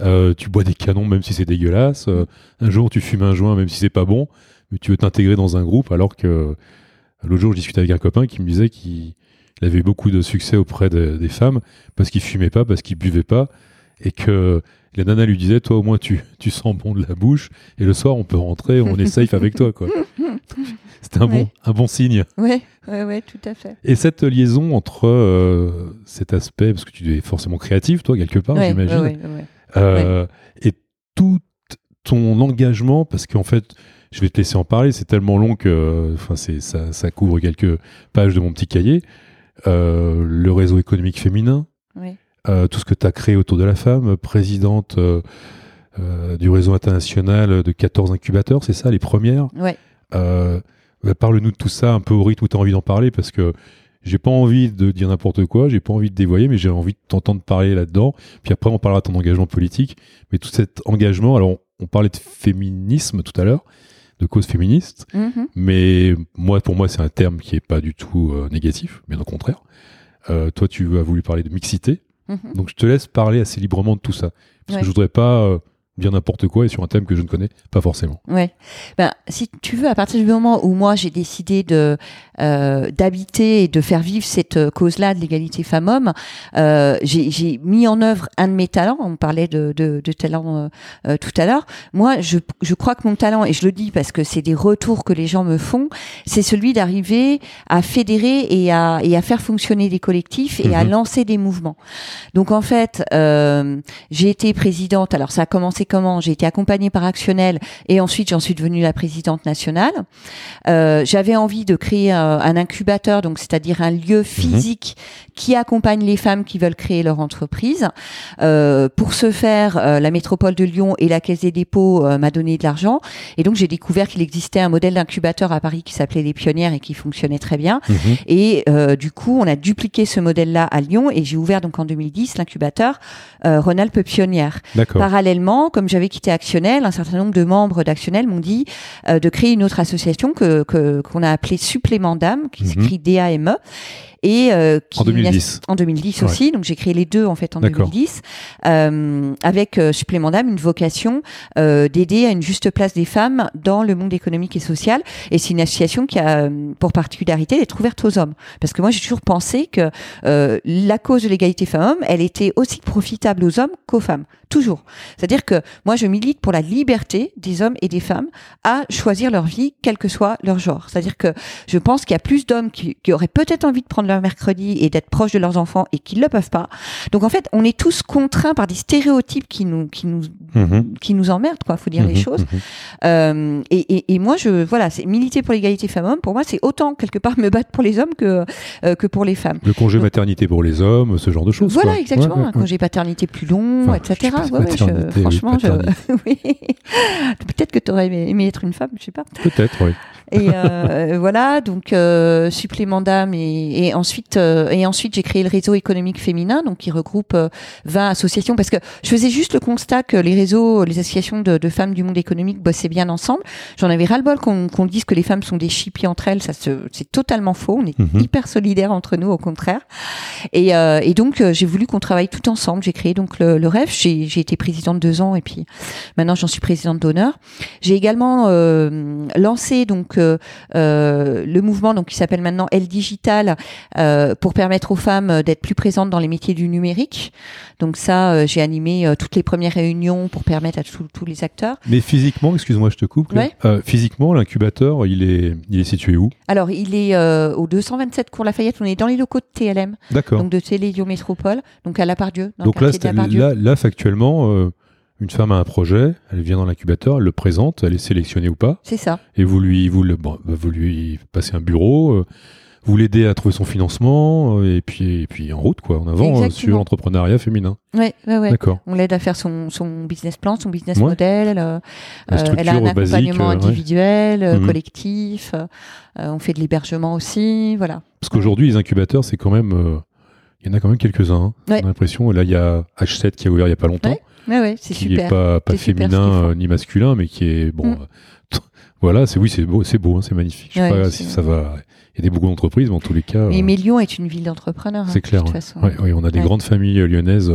euh, tu bois des canons même si c'est dégueulasse. euh, un jour, tu fumes un joint même si c'est pas bon, mais tu veux t'intégrer dans un groupe alors que euh, l'autre jour, je discutais avec un copain qui me disait qu'il il avait eu beaucoup de succès auprès de- des femmes parce qu'il fumait pas, parce qu'il buvait pas, et que la nana lui disait toi au moins tu, tu sens bon de la bouche et le soir on peut rentrer on est safe avec toi quoi c'était un bon un bon signe Ouais, ouais, ouais, tout à fait. et cette liaison entre euh, cet aspect parce que tu es forcément créatif toi quelque part Ouais, j'imagine ouais, ouais, ouais. euh, et tout ton engagement parce qu'en fait je vais te laisser en parler c'est tellement long que enfin c'est ça, ça couvre quelques pages de mon petit cahier Euh, le réseau économique féminin Ouais. Tout ce que tu as créé autour de la femme, présidente euh, euh, du réseau international de 14 incubateurs, c'est ça, les premières? Ouais. Euh, bah, Parle-nous de tout ça un peu au rythme où tu as envie d'en parler parce que j'ai pas envie de dire n'importe quoi, j'ai pas envie de dévoyer, mais j'ai envie de t'entendre parler là-dedans. Puis après, on parlera de ton engagement politique. Mais tout cet engagement, alors on, on parlait de féminisme tout à l'heure, de cause féministe, Mhm. mais moi, pour moi, c'est un terme qui est pas du tout euh, négatif, bien au contraire. Euh, toi, tu as voulu parler de mixité. Mhm. Donc je te laisse parler assez librement de tout ça. Parce Ouais. que je voudrais pas dire n'importe quoi et sur un thème que je ne connais pas forcément. Ouais. Ben, si tu veux, à partir du moment où moi j'ai décidé de euh, d'habiter et de faire vivre cette euh, cause-là de l'égalité femmes-hommes, euh, j'ai mis en œuvre un de mes talents. On parlait de, de, de talent euh, euh, tout à l'heure. Moi, je, je crois que mon talent, et je le dis parce que c'est des retours que les gens me font, c'est celui d'arriver à fédérer et à, et à faire fonctionner des collectifs et à Mhm. lancer des mouvements. Donc en fait, euh, j'ai été présidente. Alors ça a commencé comment J'ai été accompagnée par Actionnel et ensuite j'en suis devenue la présidente nationale. Euh, J'avais envie de créer un, un incubateur, donc c'est-à-dire un lieu physique qui accompagne les femmes qui veulent créer leur entreprise. Euh, pour ce faire, euh, la métropole de Lyon et la Caisse des dépôts euh, m'a donné de l'argent et donc j'ai découvert qu'il existait un modèle d'incubateur à Paris qui s'appelait les Pionnières et qui fonctionnait très bien. Mhm. Et euh, du coup, on a dupliqué ce modèle-là à Lyon et j'ai ouvert donc en 2010 l'incubateur euh, Rhône-Alpes Pionnière. D'accord. Parallèlement, comme j'avais quitté Actionnel, un certain nombre de membres d'Actionnel m'ont dit euh, de créer une autre association que qu'on a appelée Supplément d'âme, qui Mhm. s'écrit DAME, et euh, qui En 2010. en 2010 Ouais. aussi. Donc j'ai créé les deux en fait en D'accord. 2010 euh, avec euh, Supplément d'âme une vocation euh, d'aider à une juste place des femmes dans le monde économique et social. Et c'est une association qui a euh, pour particularité d'être ouverte aux hommes. Parce que moi j'ai toujours pensé que euh, la cause de l'égalité femmes-hommes, elle était aussi profitable aux hommes qu'aux femmes. Toujours. C'est-à-dire que moi je milite pour la liberté des hommes et des femmes à choisir leur vie, quel que soit leur genre. C'est-à-dire que je pense qu'il y a plus d'hommes qui, qui auraient peut-être envie de prendre leur mercredi et d'être proches de leurs enfants et qui ne le peuvent pas. Donc en fait, on est tous contraints par des stéréotypes qui nous qui nous Mhm. qui nous emmerdent, quoi. Faut dire les Mhm. choses. Mhm. Euh, et, et, et moi, je voilà, c'est militer pour l'égalité femmes-hommes. Pour moi, c'est autant quelque part me battre pour les hommes que euh, que pour les femmes. Le congé maternité pour les hommes, ce genre de choses. Voilà, quoi. exactement. Ouais, ouais, un congé paternité plus long, Enfin, etc. je oui, franchement, je... oui. peut-être que tu aurais aimé, aimé être une femme, je sais pas. Peut-être, oui. Et euh, voilà, donc euh, supplément d'âme et, et ensuite euh, et ensuite j'ai créé le réseau économique féminin, donc qui regroupe euh, 20 associations parce que je faisais juste le constat que les réseaux, les associations de, de femmes du monde économique bossaient bien ensemble. J'en avais ras le bol qu'on qu'on dise que les femmes sont des chippies entre elles, ça c'est totalement faux. On est Mhm. hyper solidaires entre nous, au contraire. Et, euh, et donc euh, j'ai voulu qu'on travaille tout ensemble. J'ai créé donc le, le REF. J'ai j'ai été présidente deux ans et puis maintenant j'en suis présidente d'honneur. J'ai également euh, lancé donc euh, le mouvement donc qui s'appelle maintenant Elle Digital euh, pour permettre aux femmes euh, d'être plus présentes dans les métiers du numérique. Donc ça, j'ai animé toutes les premières réunions pour permettre à tous- les acteurs. Mais physiquement, excuse-moi, je te coupe. Ouais. Physiquement, l'incubateur, il est, il est situé où? Alors il est au 227 cours Lafayette. On est dans les locaux de TLM, D'accord. donc de Télédio Métropole, donc à La Pardieu. Dans Donc le là, de La Pardieu. là, là, factuellement, euh, une femme a un projet, elle vient dans l'incubateur, elle le présente, elle est sélectionnée ou pas, C'est ça. et vous lui, vous, le, bon, bah, vous lui passez un bureau, euh, vous l'aidez à trouver son financement, euh, et puis, et puis en route, quoi, en avant, Exactement. sur l'entrepreneuriat féminin. Ouais, ouais, ouais. D'accord. On l'aide à faire son, son business plan, son business Ouais. model. euh, euh, elle a un basique, accompagnement ouais. individuel, euh, Mhm. collectif. euh, on fait de l'hébergement aussi, voilà. Parce qu'aujourd'hui, les incubateurs, c'est quand même. il y en a quand même quelques-uns. hein. On a l'impression. Là, il y a H7 qui a ouvert il n'y a pas longtemps. Ouais, c'est qui n'est pas, pas féminin euh, ni masculin, mais qui est. Bon. Mm. euh, voilà, c'est oui, c'est beau, c'est beau, hein, c'est magnifique. Je sais Ouais, pas si ça va. Il y a des beaucoup d'entreprises, mais en tous les cas. Mais, euh, mais Lyon est une ville d'entrepreneurs. hein, c'est clair. De toute façon. Ouais, ouais, on a des grandes familles euh, lyonnaises.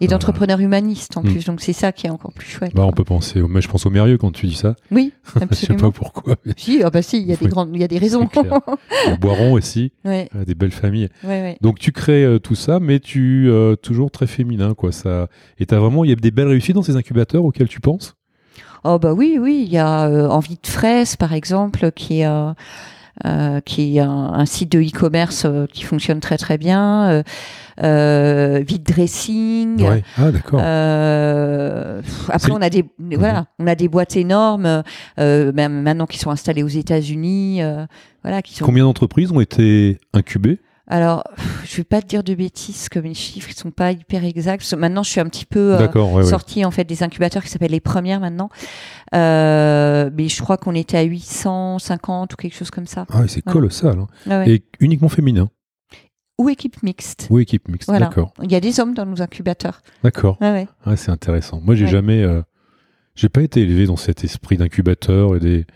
Euh, Et d'entrepreneurs humanistes en Mm. plus. Donc c'est ça qui est encore plus chouette. bah, on peut penser. Mais je pense au Mérieux quand tu dis ça. Oui, je sais pas absolument. pourquoi. mais Si, ah bah si, il y a des Oui. grandes, il y a des raisons. Au Boiron aussi, ouais, euh, des belles familles. ouais, ouais. Donc tu crées euh, tout ça, mais tu euh, toujours très féminin, quoi. Ça. Et t'as vraiment, il y a des belles réussites dans ces incubateurs auxquels tu penses? Oh bah oui, oui, il y a euh, Envie de fraise par exemple qui est euh, euh, qui est un, un site de e-commerce euh, qui fonctionne très très bien. Euh, euh, Vide dressing. Ouais. Ah. Euh, après, on a des voilà, on a des boîtes énormes, euh, même maintenant qui sont installées aux États-Unis, euh, voilà, qui sont. Combien d'entreprises ont été incubées? Alors, je vais pas te dire de bêtises, que mes chiffres ils sont pas hyper exacts. maintenant, je suis un petit peu euh, ouais. sortie en fait des incubateurs qui s'appellent les premières maintenant, euh, mais je crois qu'on était à 850 ou quelque chose comme ça. Ah, c'est colossal. hein. Ah. Et uniquement féminin. Ou équipe mixte. Ou équipe mixte. Voilà. D'accord. Il y a des hommes dans nos incubateurs. D'accord. Ouais. Ah, c'est intéressant. Moi, j'ai jamais, euh, j'ai pas été élevé dans cet esprit d'incubateur et des.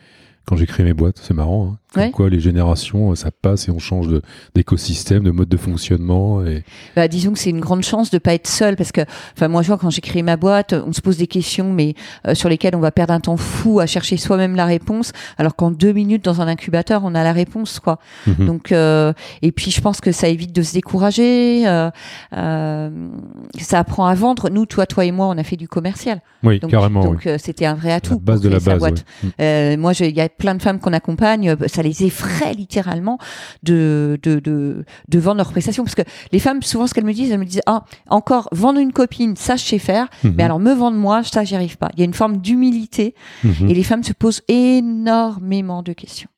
Quand j'ai créé mes boîtes, c'est marrant. hein. Comme Ouais. quoi les générations, euh, ça passe et on change d'écosystème, de, mode de fonctionnement. Et... Bah, disons que c'est une grande chance de pas être seul parce que, enfin, moi, je vois quand j'ai créé ma boîte, on se pose des questions, mais euh, sur lesquelles on va perdre un temps fou à chercher soi-même la réponse, alors qu'en deux minutes dans un incubateur, on a la réponse, quoi. Mhm. Donc, euh, et puis, je pense que ça évite de se décourager. euh, ça apprend à vendre. Nous, toi, toi et moi, on a fait du commercial. oui, Donc, carrément. donc c'était un vrai atout. La base de la base. boîte. Mm. Moi, il y a plein de femmes qu'on accompagne, ça les effraie littéralement de, de, de, de vendre leurs prestations. Parce que les femmes, souvent, ce qu'elles me disent, elles me disent, ah, encore, vendre une copine, ça, je sais faire, Mhm. mais alors me vendre moi, ça, j'y arrive pas. Il y a une forme d'humilité Mhm. et les femmes se posent énormément de questions.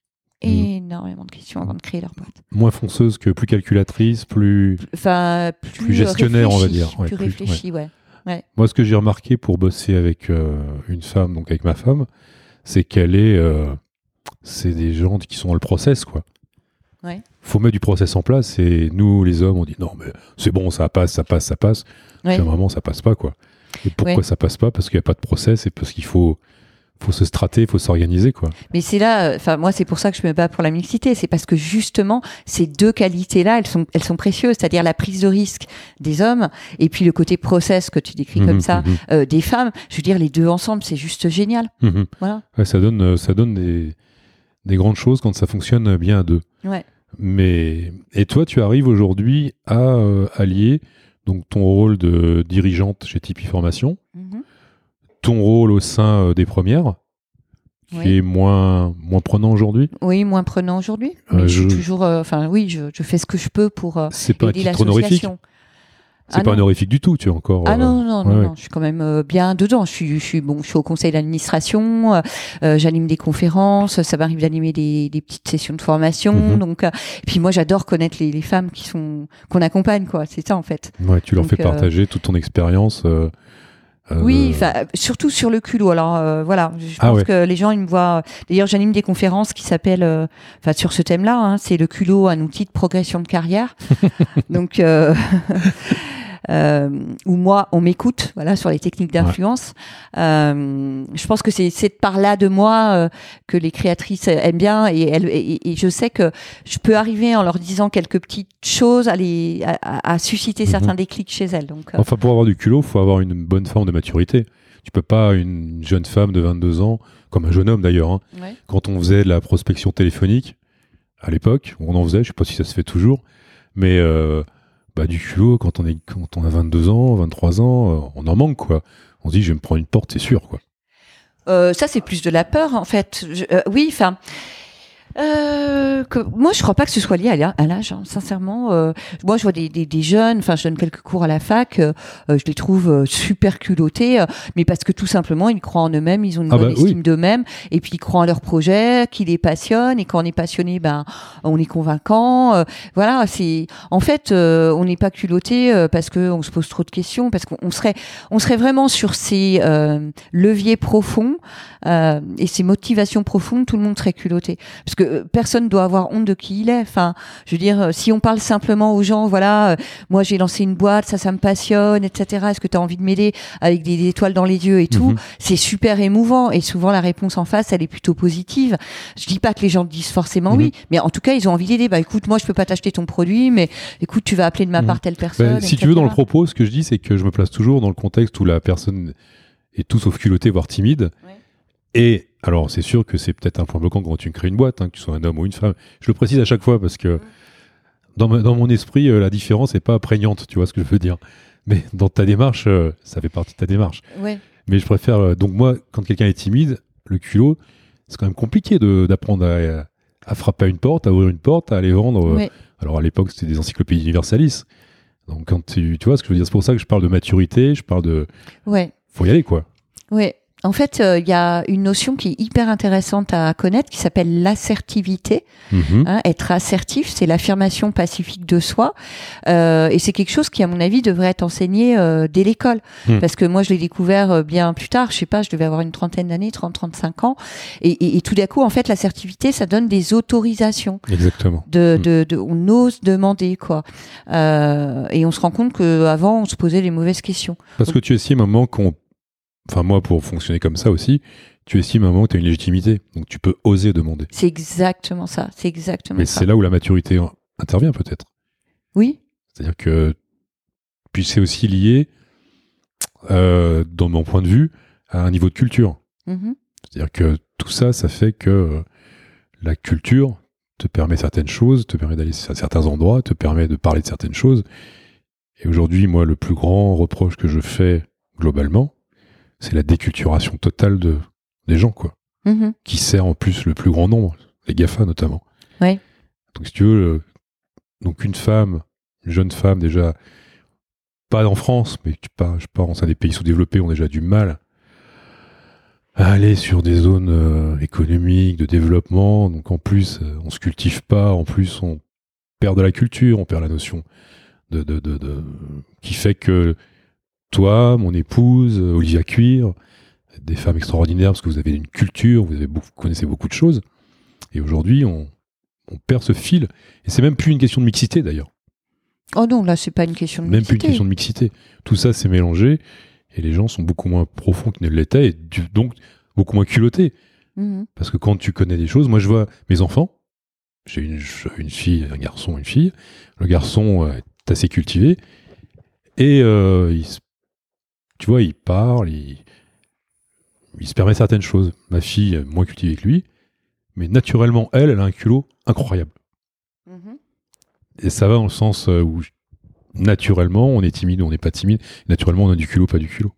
Mhm. Énormément de questions avant de créer leur boîte. Moins fonceuse que plus calculatrice, plus. Enfin, plus, Plus gestionnaire, on va dire. Ouais, plus ouais. Moi, ce que j'ai remarqué pour bosser avec euh, une femme, donc avec ma femme, c'est qu'elle est. euh, c'est des gens qui sont dans le process, quoi. Ouais. Faut mettre du process en place et nous, les hommes, on dit non, mais c'est bon, ça passe, ça passe, ça passe. Ouais. Vraiment, ça passe pas, quoi. Et pourquoi Ouais. ça passe pas? Parce qu'il n'y a pas de process et parce qu'il faut, faut se strater, il faut s'organiser, quoi. Mais c'est là, euh, enfin moi c'est pour ça que je me bats pour la mixité, c'est parce que justement ces deux qualités-là, elles sont, elles sont précieuses, c'est-à-dire la prise de risque des hommes et puis le côté process que tu décris comme Mhm, ça mhm, euh, des femmes. Je veux dire les deux ensemble, c'est juste génial. mhm. Voilà. Ouais, ça donne, euh, ça donne des, des grandes choses quand ça fonctionne bien à deux. Ouais. Mais et toi, tu arrives aujourd'hui à euh, allier donc ton rôle de dirigeante chez Tipeee Formation, Mhm. ton rôle au sein euh, des premières, qui Oui. est moins moins prenant aujourd'hui? Oui, moins prenant aujourd'hui, Euh, je toujours, enfin oui, je, je fais ce que je peux pour C'est pas un aider titre honorifique? C'est Ah pas non. honorifique du tout. Tu es encore. Ah euh, non, non, non, ouais, non, je suis quand même euh, bien dedans. Je suis, je suis, bon, je suis au conseil d'administration, euh, j'anime des conférences, ça m'arrive d'animer des, des petites sessions de formation. Mhm. Donc, et puis moi, j'adore connaître les, les femmes qui sont qu'on accompagne, quoi. C'est ça en fait. Ouais, tu leur Donc, fais partager toute ton expérience. Oui, surtout sur le culot. Alors voilà, je Ah pense ouais. que les gens ils me voient. D'ailleurs, j'anime des conférences qui s'appellent, enfin sur ce thème-là, hein, c'est le culot, un outil de progression de carrière. Donc où moi, on m'écoute, voilà, sur les techniques d'influence. Euh, je pense que c'est par là de moi euh, que les créatrices aiment bien et, elles, et, et je sais que je peux arriver en leur disant quelques petites choses à les à, à- à susciter Mhm. certains déclics chez elles. Donc euh, Enfin, pour avoir du culot, faut avoir une bonne forme de maturité. Tu peux pas une jeune femme de 22 ans, comme un jeune homme d'ailleurs. hein, ouais. quand on faisait de la prospection téléphonique, à l'époque, on en faisait, je sais pas si ça se fait toujours, mais euh, du culot, quand on, est, quand on a 22 ans, 23 ans, euh, on en manque, quoi. On se dit, je vais me prendre une porte, c'est sûr, quoi. Euh, ça, c'est plus de la peur, en fait. Euh, oui, enfin. Euh, que, moi, je crois pas que ce soit lié à l'â- à l'âge, hein, sincèrement. Euh, moi, je vois des, des, des jeunes, enfin, je donne quelques cours à la fac, euh, euh, je les trouve euh, super culottés, euh, mais parce que tout simplement, ils croient en eux-mêmes, ils ont une Ah bonne bah, oui. estime d'eux-mêmes, et puis ils croient en leur projet, qui les passionne, et quand on est passionné, ben, on est convaincant. euh, voilà, c'est, en fait, euh, on n'est pas culotté euh, parce que on se pose trop de questions, parce qu'on on serait, on serait vraiment sur ces euh, leviers profonds euh, et ces motivations profondes, tout le monde serait culotté. Parce que euh, personne doit avoir honte de qui il est. Enfin, je veux dire, euh, si on parle simplement aux gens, voilà, euh, moi j'ai lancé une boîte, ça, ça me passionne, etc. Est-ce que tu as envie de m'aider avec des, des étoiles dans les yeux et tout Mhm. C'est super émouvant. Et souvent la réponse en face, elle est plutôt positive. Je dis pas que les gens disent forcément oui, mais en tout cas, ils ont envie d'aider. Bah écoute, moi je peux pas t'acheter ton produit, mais écoute, tu vas appeler de ma Mhm. part telle personne. si tu veux, dans le propos, ce que je dis, c'est que je me place toujours dans le contexte où la personne est tout sauf culottée, voire timide. Ouais. Et alors, c'est sûr que c'est peut-être un point bloquant quand tu crées une boîte, hein, que tu sois un homme ou une femme. Je le précise à chaque fois parce que dans, ma- dans mon esprit, euh, la différence n'est pas prégnante, tu vois ce que je veux dire. Mais dans ta démarche, euh, ça fait partie de ta démarche. Ouais. Mais je préfère. euh, donc, moi, quand quelqu'un est timide, le culot, c'est quand même compliqué d'apprendre à, à frapper à une porte, à ouvrir une porte, à aller vendre. Ouais. alors à l'époque, c'était des encyclopédies universalis. Donc quand tu, tu vois ce que je veux dire, c'est pour ça que je parle de maturité, je parle de, Ouais. faut y aller quoi. Ouais. En fait, euh, il y a une notion qui est hyper intéressante à connaître qui s'appelle l'assertivité. Mhm. Hein, être assertif, c'est l'affirmation pacifique de soi, euh, et c'est quelque chose qui, à mon avis, devrait être enseigné euh, dès l'école. Hmm. Parce que moi, je l'ai découvert euh, bien plus tard. Je sais pas, je devais avoir une trentaine d'années, 30-35 ans, et, et, et tout d'un coup, en fait, l'assertivité, ça donne des autorisations. Exactement. De, Hmm. de, de, on ose demander quoi, euh, et on se rend compte que avant, on se posait les mauvaises questions. Parce que tu estimes un moment qu'on enfin moi pour fonctionner comme ça aussi, tu estimes à un moment que tu as une légitimité, donc tu peux oser demander. C'est exactement ça, c'est exactement Mais ça. c'est là où la maturité intervient peut-être. Oui, C'est-à-dire que puis c'est aussi lié, euh, dans mon point de vue, à un niveau de culture. mhm, C'est-à-dire que tout ça, ça fait que euh, la culture te permet certaines choses, te permet d'aller à certains endroits, te permet de parler de certaines choses. Et aujourd'hui, moi, le plus grand reproche que je fais globalement, c'est la déculturation totale de, des gens, quoi. mhm. Qui sert en plus le plus grand nombre, les GAFA notamment. Ouais. Donc, si tu veux, euh, donc une femme, une jeune femme déjà, pas en France, mais pas, je pense à des pays sous-développés ont déjà du mal à aller sur des zones euh, économiques, de développement. Donc en plus, euh, on se cultive pas, en plus on perd de la culture, on perd la notion de, de, de, de- qui fait que toi, mon épouse, Olivia Cuir, des femmes extraordinaires parce que vous avez une culture, vous, avez beaucoup, vous connaissez beaucoup de choses. Et aujourd'hui, on, on perd ce fil. Et c'est même plus une question de mixité d'ailleurs. Oh non, là, c'est pas une question de Même plus une mixité. question de mixité. Tout ça s'est mélangé et les gens sont beaucoup moins profonds qu'ils ne l'étaient et du- donc beaucoup moins culottés. Mhm. Parce que quand tu connais des choses, moi je vois mes enfants, j'ai une, une fille, un garçon, une fille. Le garçon euh, est assez cultivé et euh, il, se- tu vois, il parle, il, il se permet certaines choses. Ma fille est moins cultivée que lui, mais naturellement, elle, elle a un culot incroyable. Mhm. Et ça va dans le sens euh, où naturellement on est timide ou on n'est pas timide. Naturellement on a du culot, pas du culot.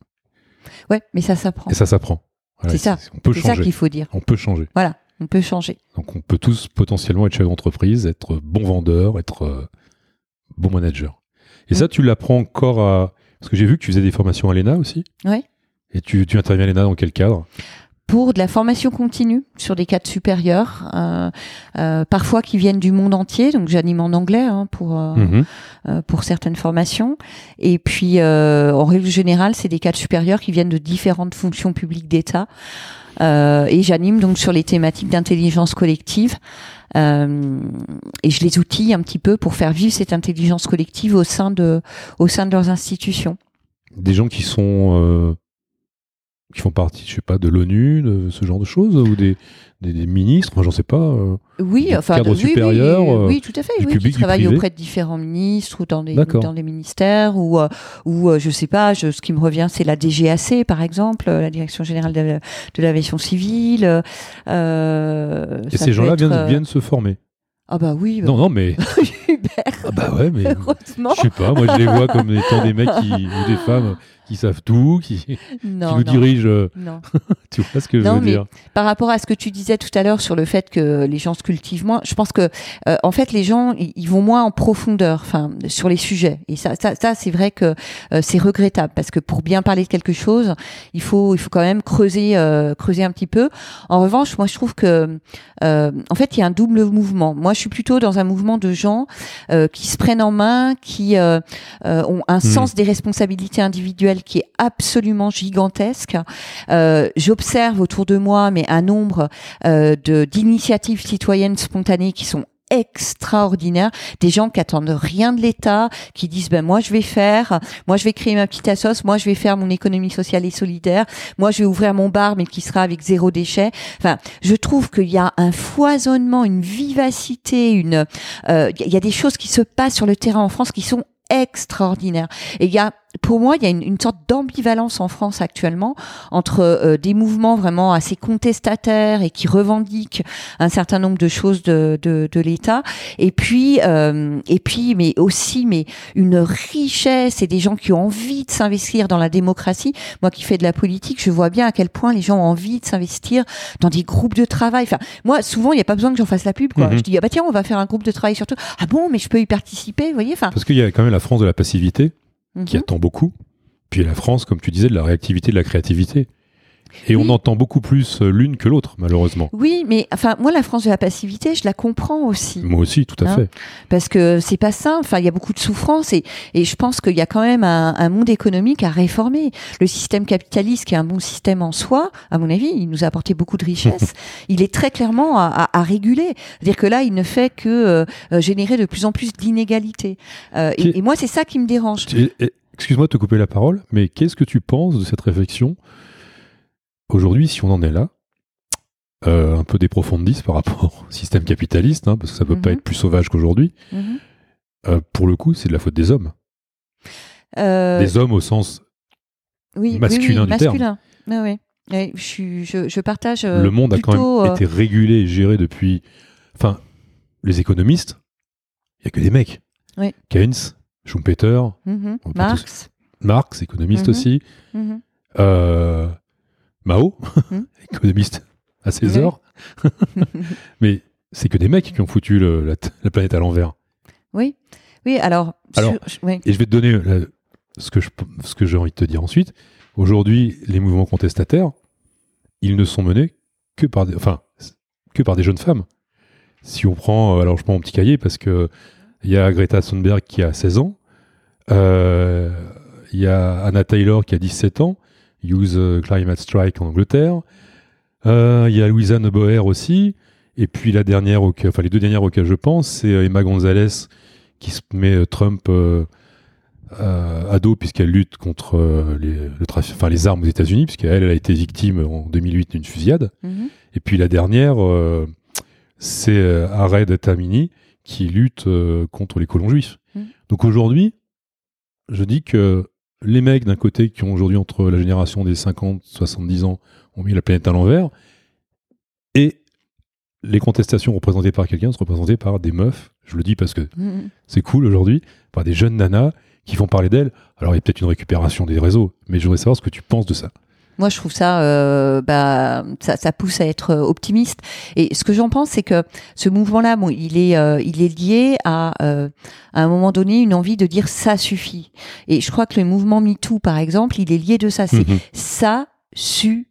Ouais, mais ça s'apprend. Et ça s'apprend. Voilà, C'est ça. On peut C'est ça changer. qu'il faut dire. On peut changer. Voilà, on peut changer. Donc on peut tous potentiellement être chef d'entreprise, être bon vendeur, être euh, bon manager. Et Mm. ça, tu l'apprends encore à... Parce que j'ai vu que tu faisais des formations à l'ENA aussi. Ouais. Et tu, tu interviens à l'ENA dans quel cadre? Pour de la formation continue sur des cadres supérieurs, euh, euh, parfois qui viennent du monde entier, donc j'anime en anglais hein, pour euh, Mhm. pour certaines formations. Et puis, en règle générale, c'est des cadres supérieurs qui viennent de différentes fonctions publiques d'État. Euh, et j'anime donc sur les thématiques d'intelligence collective. Euh, et je les outille un petit peu pour faire vivre cette intelligence collective au sein de, au sein de leurs institutions. Des gens qui sont... qui font partie, je sais pas, de l'ONU, de ce genre de choses, ou des, des, des ministres, enfin j'en sais pas. euh. Oui, Des enfin, cadres oui, oui, supérieurs, euh, oui, tout à fait. Oui, public, qui travaillent auprès de différents ministres ou dans des, dans des ministères ou, euh, ou je sais pas, je, ce qui me revient, c'est la DGAC, par exemple, la Direction Générale de, de l'Aviation Civile. euh, Et ces gens-là viennent, viennent se former. Ah bah oui, Non, non, mais... Hubert, Ah bah ouais, mais... heureusement. Je sais pas, moi je les vois comme étant des mecs qui, ou des femmes qui savent tout, qui, qui Non, nous non, dirigent. euh, non. Tu vois ce que je veux mais dire par rapport à ce que tu disais tout à l'heure sur le fait que les gens se cultivent moins, je pense que euh, en fait les gens ils vont moins en profondeur, enfin sur les sujets. Et ça, ça, ça c'est vrai que euh, c'est regrettable parce que pour bien parler de quelque chose, il faut, il faut quand même creuser, euh, creuser un petit peu. En revanche, moi je trouve que en fait il y a un double mouvement. Moi je suis plutôt dans un mouvement de gens qui se prennent en main, qui ont un sens des responsabilités individuelles qui est absolument gigantesque. Euh, J'observe autour de moi, mais un nombre euh, d'initiatives citoyennes spontanées qui sont extraordinaires, des gens qui attendent rien de l'État, qui disent ben moi je vais faire, moi je vais créer ma petite assoce, moi je vais faire mon économie sociale et solidaire, moi je vais ouvrir mon bar mais qui sera avec zéro déchet. Enfin, je trouve qu'il y a un foisonnement, une vivacité, une euh, il y a des choses qui se passent sur le terrain en France qui sont extraordinaires. Et il y a pour moi, il y a une, une sorte d'ambivalence en France actuellement entre euh, des mouvements vraiment assez contestataires et qui revendiquent un certain nombre de choses de, de, de l'État, et puis euh, et puis mais aussi mais une richesse et des gens qui ont envie de s'investir dans la démocratie. Moi qui fais de la politique, je vois bien à quel point les gens ont envie de s'investir dans des groupes de travail. Enfin, moi souvent il n'y a pas besoin que j'en fasse la pub. Quoi. Mhm. Je dis ah bah tiens on va faire un groupe de travail sur tout. Ah bon mais je peux y participer, vous voyez. Enfin, Parce qu'il y a quand même la France de la passivité qui mhm. attend beaucoup. Puis la France, comme tu disais, de la réactivité, de la créativité. Et Oui. on entend beaucoup plus euh, l'une que l'autre, malheureusement. Oui, mais enfin moi la France de la passivité, je la comprends aussi Moi aussi, tout à Hein fait. parce que c'est pas simple. Enfin, il y a beaucoup de souffrance et, et je pense qu'il y a quand même un, un monde économique à réformer. Le système capitaliste, qui est un bon système en soi, à mon avis, il nous a apporté beaucoup de richesses. il est très clairement à, à- à réguler. C'est-à-dire que là, il ne fait que euh, euh, générer de plus en plus d'inégalités. Euh, et, et moi, c'est ça qui me dérange. Excuse-moi de te couper la parole, mais qu'est-ce que tu penses de cette réflexion aujourd'hui, si on en est là, euh, un peu des profondis par rapport au système capitaliste, hein, parce que ça peut pas Mhm. être plus sauvage qu'aujourd'hui, Mhm. euh, pour le coup, c'est de la faute des hommes. Euh, Des hommes au sens oui, oui, masculin oui, du terme. masculin. Ouais, ouais. Ouais, je, suis- je, je partage. le monde a quand même été régulé et géré depuis. Enfin, les économistes, il y a que des mecs. Oui. Keynes, Schumpeter, mhm. Marx. Marx, économiste aussi, euh, Mao, Mhm. économiste à ses Oui. heures. Mais c'est que des mecs qui ont foutu le- la, la planète à l'envers. Oui, oui. Alors, Alors, sur- oui. Et je vais te donner la- ce que je- ce que j'ai envie de te dire ensuite. Aujourd'hui, les mouvements contestataires, ils ne sont menés que par des, enfin, que par des jeunes femmes. Si on prend, euh, alors je prends mon petit cahier parce que il y a Greta Thunberg qui a 16 ans, euh, il y a Anna Taylor qui a 17 ans, Use Climate Strike en Angleterre, euh, il y a Louisa Neuboer aussi, et puis la dernière, enfin les deux dernières auxquelles je pense, c'est euh, Emma Gonzalez qui se met euh, Trump euh, euh, à dos puisqu'elle lutte contre euh, les, le trafic, enfin, les armes aux États-Unis, puisqu'elle elle a été victime en 2008 d'une fusillade. Mhm. Et puis la dernière, c'est Ared Tamini qui lutte contre les colons juifs. Mhm. Donc aujourd'hui, je dis que les mecs d'un côté qui ont aujourd'hui entre la génération des 50, 70 ans ont mis la planète à l'envers, et les contestations représentées par quelqu'un sont représentées par des meufs, je le dis parce que Mhm. c'est cool aujourd'hui, par des jeunes nanas qui font parler d'elles. Alors il y a peut-être une récupération des réseaux, mais je voudrais savoir ce que tu penses de ça. Moi, je trouve ça, euh, bah, ça, ça pousse à être euh, optimiste. Et ce que j'en pense, c'est que ce mouvement-là, bon, il est, euh, il est lié à, euh, à un moment donné, une envie de dire ça suffit. Et je crois que le mouvement MeToo, par exemple, il est lié de ça. C'est Mhm. ça suffit.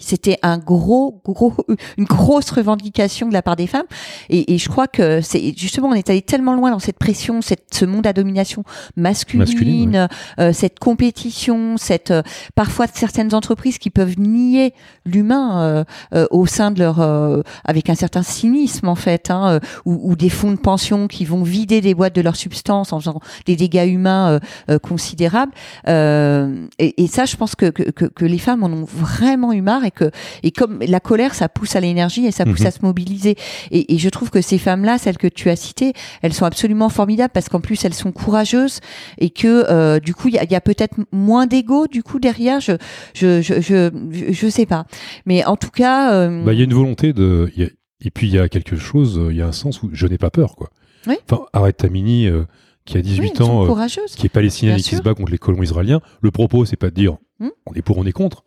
C'était un gros, gros, une grosse revendication de la part des femmes. Et, et je crois que c'est justement, on est allé tellement loin dans cette pression, cette, ce monde à domination masculine, Masculine, euh, cette compétition, cette euh, parfois certaines entreprises qui peuvent nier l'humain euh, euh, au sein de leur, euh, avec un certain cynisme en fait, hein, euh, ou, ou des fonds de pension qui vont vider des boîtes de leurs substances en faisant des dégâts humains considérables. Euh, et, et ça, je pense que, que, que les femmes en ont vraiment eu marre et que et comme la colère, ça pousse à l'énergie et ça pousse Mhm. à se mobiliser. Et, et je trouve que ces femmes-là, celles que tu as citées, elles sont absolument formidables parce qu'en plus elles sont courageuses et que euh, du coup il y a, il y a peut-être moins d'ego du coup derrière. Je je je je je, sais pas. Mais en tout cas, euh, Bah, il y a une volonté de. il y a- Et puis il y a quelque chose, euh, il y a un sens où je n'ai pas peur. quoi. Oui. Enfin, arrête Tamini, euh, qui a oui, 18 elles sont ans, euh, qui est palestinienne Bien et qui se bat contre les colons israéliens. Le propos, c'est pas de dire Hmm. on est pour, on est contre.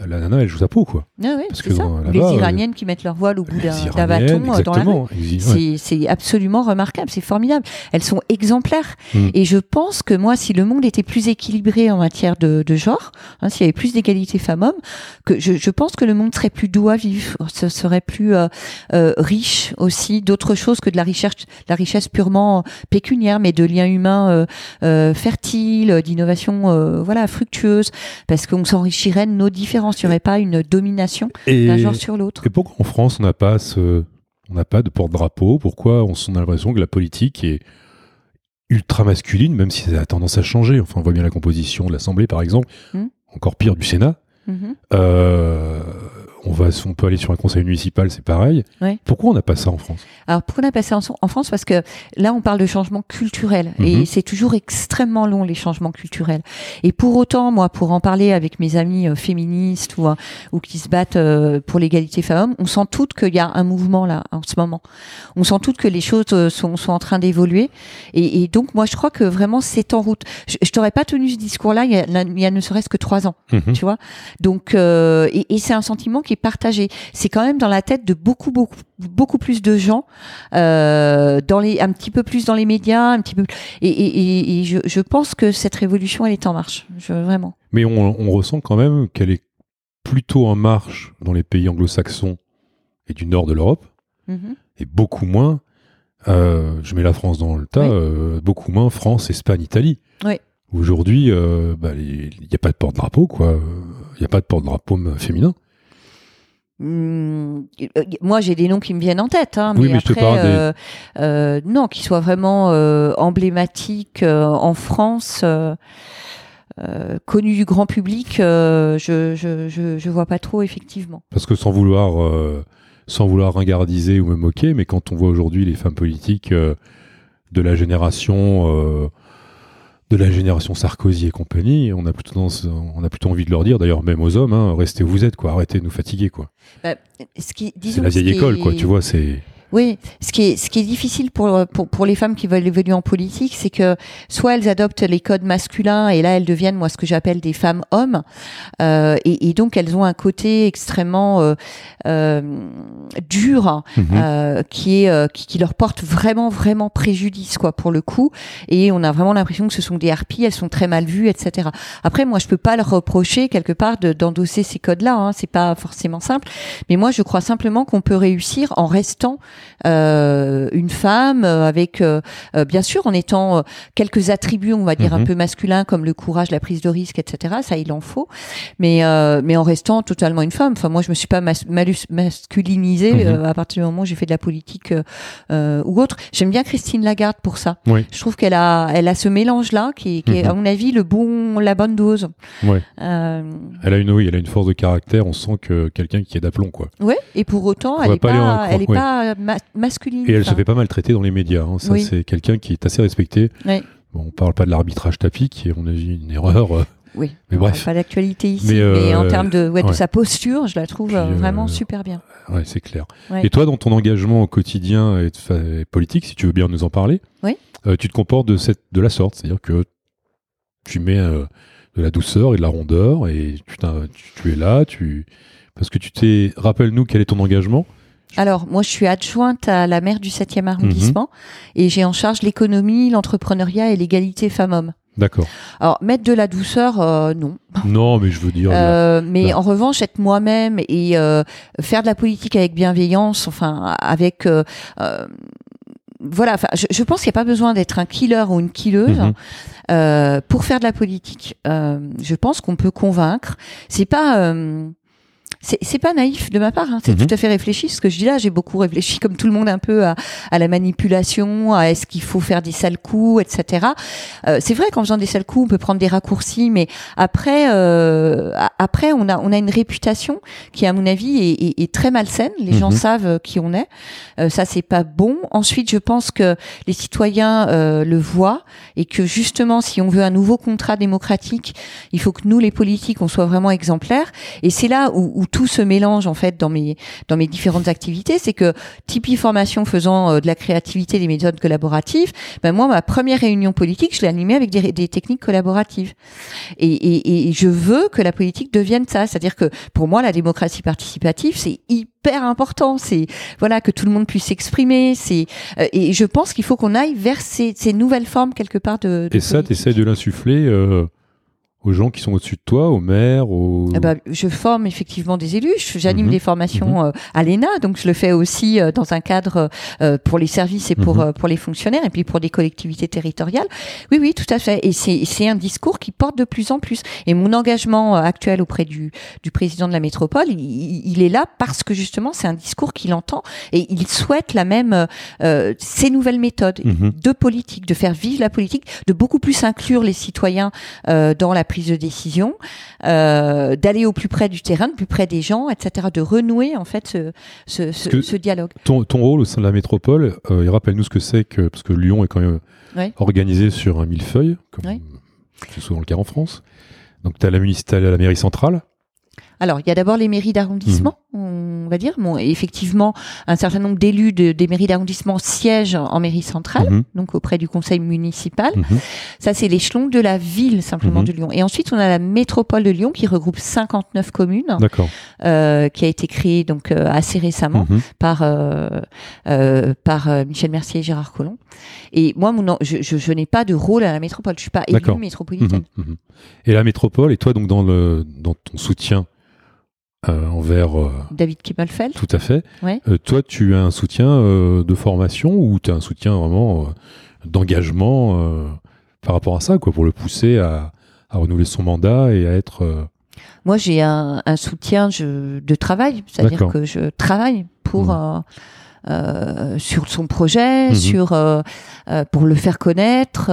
Euh, La nana, elle joue sa peau, quoi. Ah oui, parce que ça. dans- les euh, Iraniennes qui mettent leur voile au bout d'un bâton euh, dans la rue. C'est absolument remarquable, c'est formidable. Elles sont exemplaires. Mm. Et je pense que moi, si le monde était plus équilibré en matière de, de genre, hein, s'il y avait plus d'égalité femmes-hommes, que je, je pense que le monde serait plus doux à vivre, ce serait plus euh, euh, riche aussi d'autres choses que de la richesse, la richesse purement pécuniaire, mais de liens humains euh, fertiles, d'innovations voilà fructueuses, parce qu'on s'enrichirait de nos différences. Il n'y aurait pas une domination d'un genre sur l'autre. et pourquoi en France, on n'a pas ce, on n'a pas de porte-drapeau? Pourquoi on, on a l'impression que la politique est ultra masculine, même si ça a tendance à changer? Enfin, on voit bien la composition de l'Assemblée, par exemple. Mm. Encore pire, du Sénat. Mhm. Euh, on, va, on peut aller sur un conseil municipal, c'est pareil. Ouais. Pourquoi on n'a pas ça en France? Alors pourquoi on a passé en, en France? Parce que là, on parle de changement culturel et Mhm. c'est toujours extrêmement long les changements culturels. Et pour autant, moi, pour en parler avec mes amis euh, féministes ou, euh, ou qui se battent euh, pour l'égalité femmes-hommes, on sent toutes qu'il y a un mouvement là en ce moment. On sent toutes que les choses euh, sont, sont en train d'évoluer. Et, et donc, moi, je crois que vraiment c'est en route. Je, je t'aurais pas tenu ce discours-là il y a, là, il y a ne serait-ce que trois ans Mhm. tu vois? Donc, et, et c'est un sentiment qui est partagé. C'est quand même dans la tête de beaucoup, beaucoup, beaucoup plus de gens, euh, dans les, un petit peu plus dans les médias, un petit peu. Et, et, et, et je, je pense que cette révolution, elle est en marche, je, vraiment. Mais on, on ressent quand même qu'elle est plutôt en marche dans les pays anglo-saxons et du nord de l'Europe, Mhm. et beaucoup moins, euh, je mets la France dans le tas, Oui. euh, beaucoup moins France, Espagne, Italie. Oui. Aujourd'hui, euh, bah, il n'y a pas de porte-drapeau, quoi. Il n'y a pas de porte-drapeau euh, féminin. Hum, euh, moi, j'ai des noms qui me viennent en tête, hein, Oui, mais, mais je te après, parle des- euh, euh, non, qui soient vraiment euh, emblématiques euh, en France. euh, euh, connu du grand public, euh, je, je, je, je vois pas trop effectivement. Parce que sans vouloir, euh, sans vouloir ringardiser ou me moquer, mais quand on voit aujourd'hui les femmes politiques euh, de la génération, euh, de la génération Sarkozy et compagnie, on a plutôt, on a plutôt envie de leur dire, d'ailleurs même aux hommes, hein, restez où vous êtes, quoi, arrêtez de nous fatiguer, quoi. Bah, ce qui, C'est la vieille école, est- quoi. Tu vois, c'est. Oui, ce qui est, ce qui est difficile pour, pour, pour les femmes qui veulent évoluer en politique, c'est que soit elles adoptent les codes masculins et là elles deviennent, moi, ce que j'appelle des femmes hommes, euh, et, et donc elles ont un côté extrêmement euh, euh, dur Mhm. euh, qui est euh, qui, qui leur porte vraiment vraiment préjudice quoi pour le coup. Et on a vraiment l'impression que ce sont des harpies elles sont très mal vues etc après moi je peux pas leur reprocher quelque part de- d'endosser ces codes là hein, c'est pas forcément simple. Mais moi je crois simplement qu'on peut réussir en restant euh, une femme euh, avec euh, euh, bien sûr en étant euh, quelques attributs on va dire Mhm. un peu masculins comme le courage la prise de risque etc ça il en faut mais euh, mais en restant totalement une femme enfin moi je me suis pas mas- masculinisée Mhm. euh, à partir du moment où j'ai fait de la politique euh, euh, ou autre j'aime bien Christine Lagarde pour ça Oui. je trouve qu'elle a elle a ce mélange là qui, est- qui est Mhm. à mon avis le bon la bonne dose Ouais. euh, Elle a une, oui, elle a une force de caractère. On sent que quelqu'un qui est d'aplomb, quoi. ouais et pour autant On elle va est pas elle est ouais. pas ma- masculine Et elle se fait pas mal traiter dans les médias. hein. Ça, Oui. c'est quelqu'un qui est assez respecté. Ouais. Bon, on parle pas de l'arbitrage tapis, qui est, à mon avis, une erreur. euh, oui Mais On bref. pas d'actualité ici Mais, mais, euh, en termes de ouais, de ouais. sa posture je la trouve Puis, euh, vraiment euh, super bien Ouais, c'est clair. Ouais. Et toi, dans ton engagement au quotidien et, politique, si tu veux bien nous en parler, Oui. euh, tu te comportes de, cette, de la sorte. C'est-à-dire que tu mets de la douceur et de la rondeur et tu, t'in- tu, tu es là, tu... parce que tu t'es... Rappelle-nous quel est ton engagement. Alors, moi, je suis adjointe à la maire du 7e arrondissement Mhm. et j'ai en charge l'économie, l'entrepreneuriat et l'égalité femmes-hommes. D'accord. Alors, mettre de la douceur, euh, non. Non, mais je veux dire... Euh, mais là. en revanche, être moi-même et euh, faire de la politique avec bienveillance, enfin, avec. voilà, enfin, je, je pense qu'il n'y a pas besoin d'être un killer ou une killeuse Mhm. euh, pour faire de la politique. Euh, je pense qu'on peut convaincre. C'est pas. euh, c'est c'est pas naïf de ma part, hein. c'est Mhm. tout à fait réfléchi. Ce que je dis là, j'ai beaucoup réfléchi, comme tout le monde, un peu à, à la manipulation, à est-ce qu'il faut faire des sales coups, etc. Euh, c'est vrai qu'en faisant des sales coups, on peut prendre des raccourcis, mais après, euh, a- après, on a on a une réputation qui, à mon avis, est, est- est très malsaine. Les gens Mhm. savent euh, qui on est. Euh, ça, c'est pas bon. Ensuite, je pense que les citoyens euh, le voient et que justement, si on veut un nouveau contrat démocratique, il faut que nous, les politiques, on soit vraiment exemplaires. Et c'est là où, où tout se mélange en fait dans mes dans mes différentes activités. C'est que Tipeee formation faisant euh, de la créativité, des méthodes collaboratives, ben moi, ma première réunion politique, je l'ai animée avec des, des techniques collaboratives. Et, et, et je veux que la politique devienne ça. C'est-à-dire que pour moi, la démocratie participative, c'est hyper important. C'est voilà que tout le monde puisse s'exprimer. C'est euh, et je pense qu'il faut qu'on aille vers ces, ces nouvelles formes quelque part de. de Et ça, de l'insuffler euh, aux gens qui sont au-dessus de toi, aux maires, aux... Eh ben, je forme effectivement des élus. J'anime Mhm. des formations euh, à l'ENA, donc je le fais aussi euh, dans un cadre euh, pour les services et pour Mhm. pour les fonctionnaires et puis pour des collectivités territoriales. Oui, oui, tout à fait. Et c'est un discours qui porte de plus en plus. Et mon engagement actuel auprès du du président de la métropole, il, il est là parce que justement c'est un discours qu'il entend et il souhaite la même ces nouvelles méthodes Mhm. de politique, de faire vivre la politique, de beaucoup plus inclure les citoyens dans la prise de décision, euh, d'aller au plus près du terrain, au plus près des gens, etc., de renouer en fait ce, ce, ce, que- ce dialogue. ton, ton rôle au sein de la métropole, euh, rappelle-nous ce que c'est que parce que Lyon est quand même Ouais. organisé sur un millefeuille, comme Ouais. c'est souvent le cas en France. Donc tu as la, t'as la mairie centrale. Alors, il y a d'abord les mairies d'arrondissement, on va dire. Bon, effectivement, un certain nombre d'élus de- des mairies d'arrondissement siègent en mairie centrale, Mhm. donc auprès du conseil municipal. Mhm. Ça, c'est l'échelon de la ville simplement Mhm. de Lyon. Et ensuite, on a la métropole de Lyon qui regroupe 59 communes, euh, qui a été créée donc euh, assez récemment. Mhm. par euh, par Michel Mercier et Gérard Collomb. Et moi, mon, je, je, je n'ai pas de rôle à la métropole. Je suis pas élue métropolitaine. Mhm. Mhm. Et la métropole, et toi donc dans, le, dans ton soutien euh, envers... euh, David Kimmelfeld. tout à fait. Ouais. Euh, toi, tu as un soutien de formation ou tu as un soutien vraiment d'engagement par rapport à ça, quoi, pour le pousser à, à renouveler son mandat et à être. Moi, j'ai un, un soutien je, de travail, c'est-à-dire que je travaille pour euh, euh, sur son projet, Mhm. sur euh, euh, pour le faire connaître.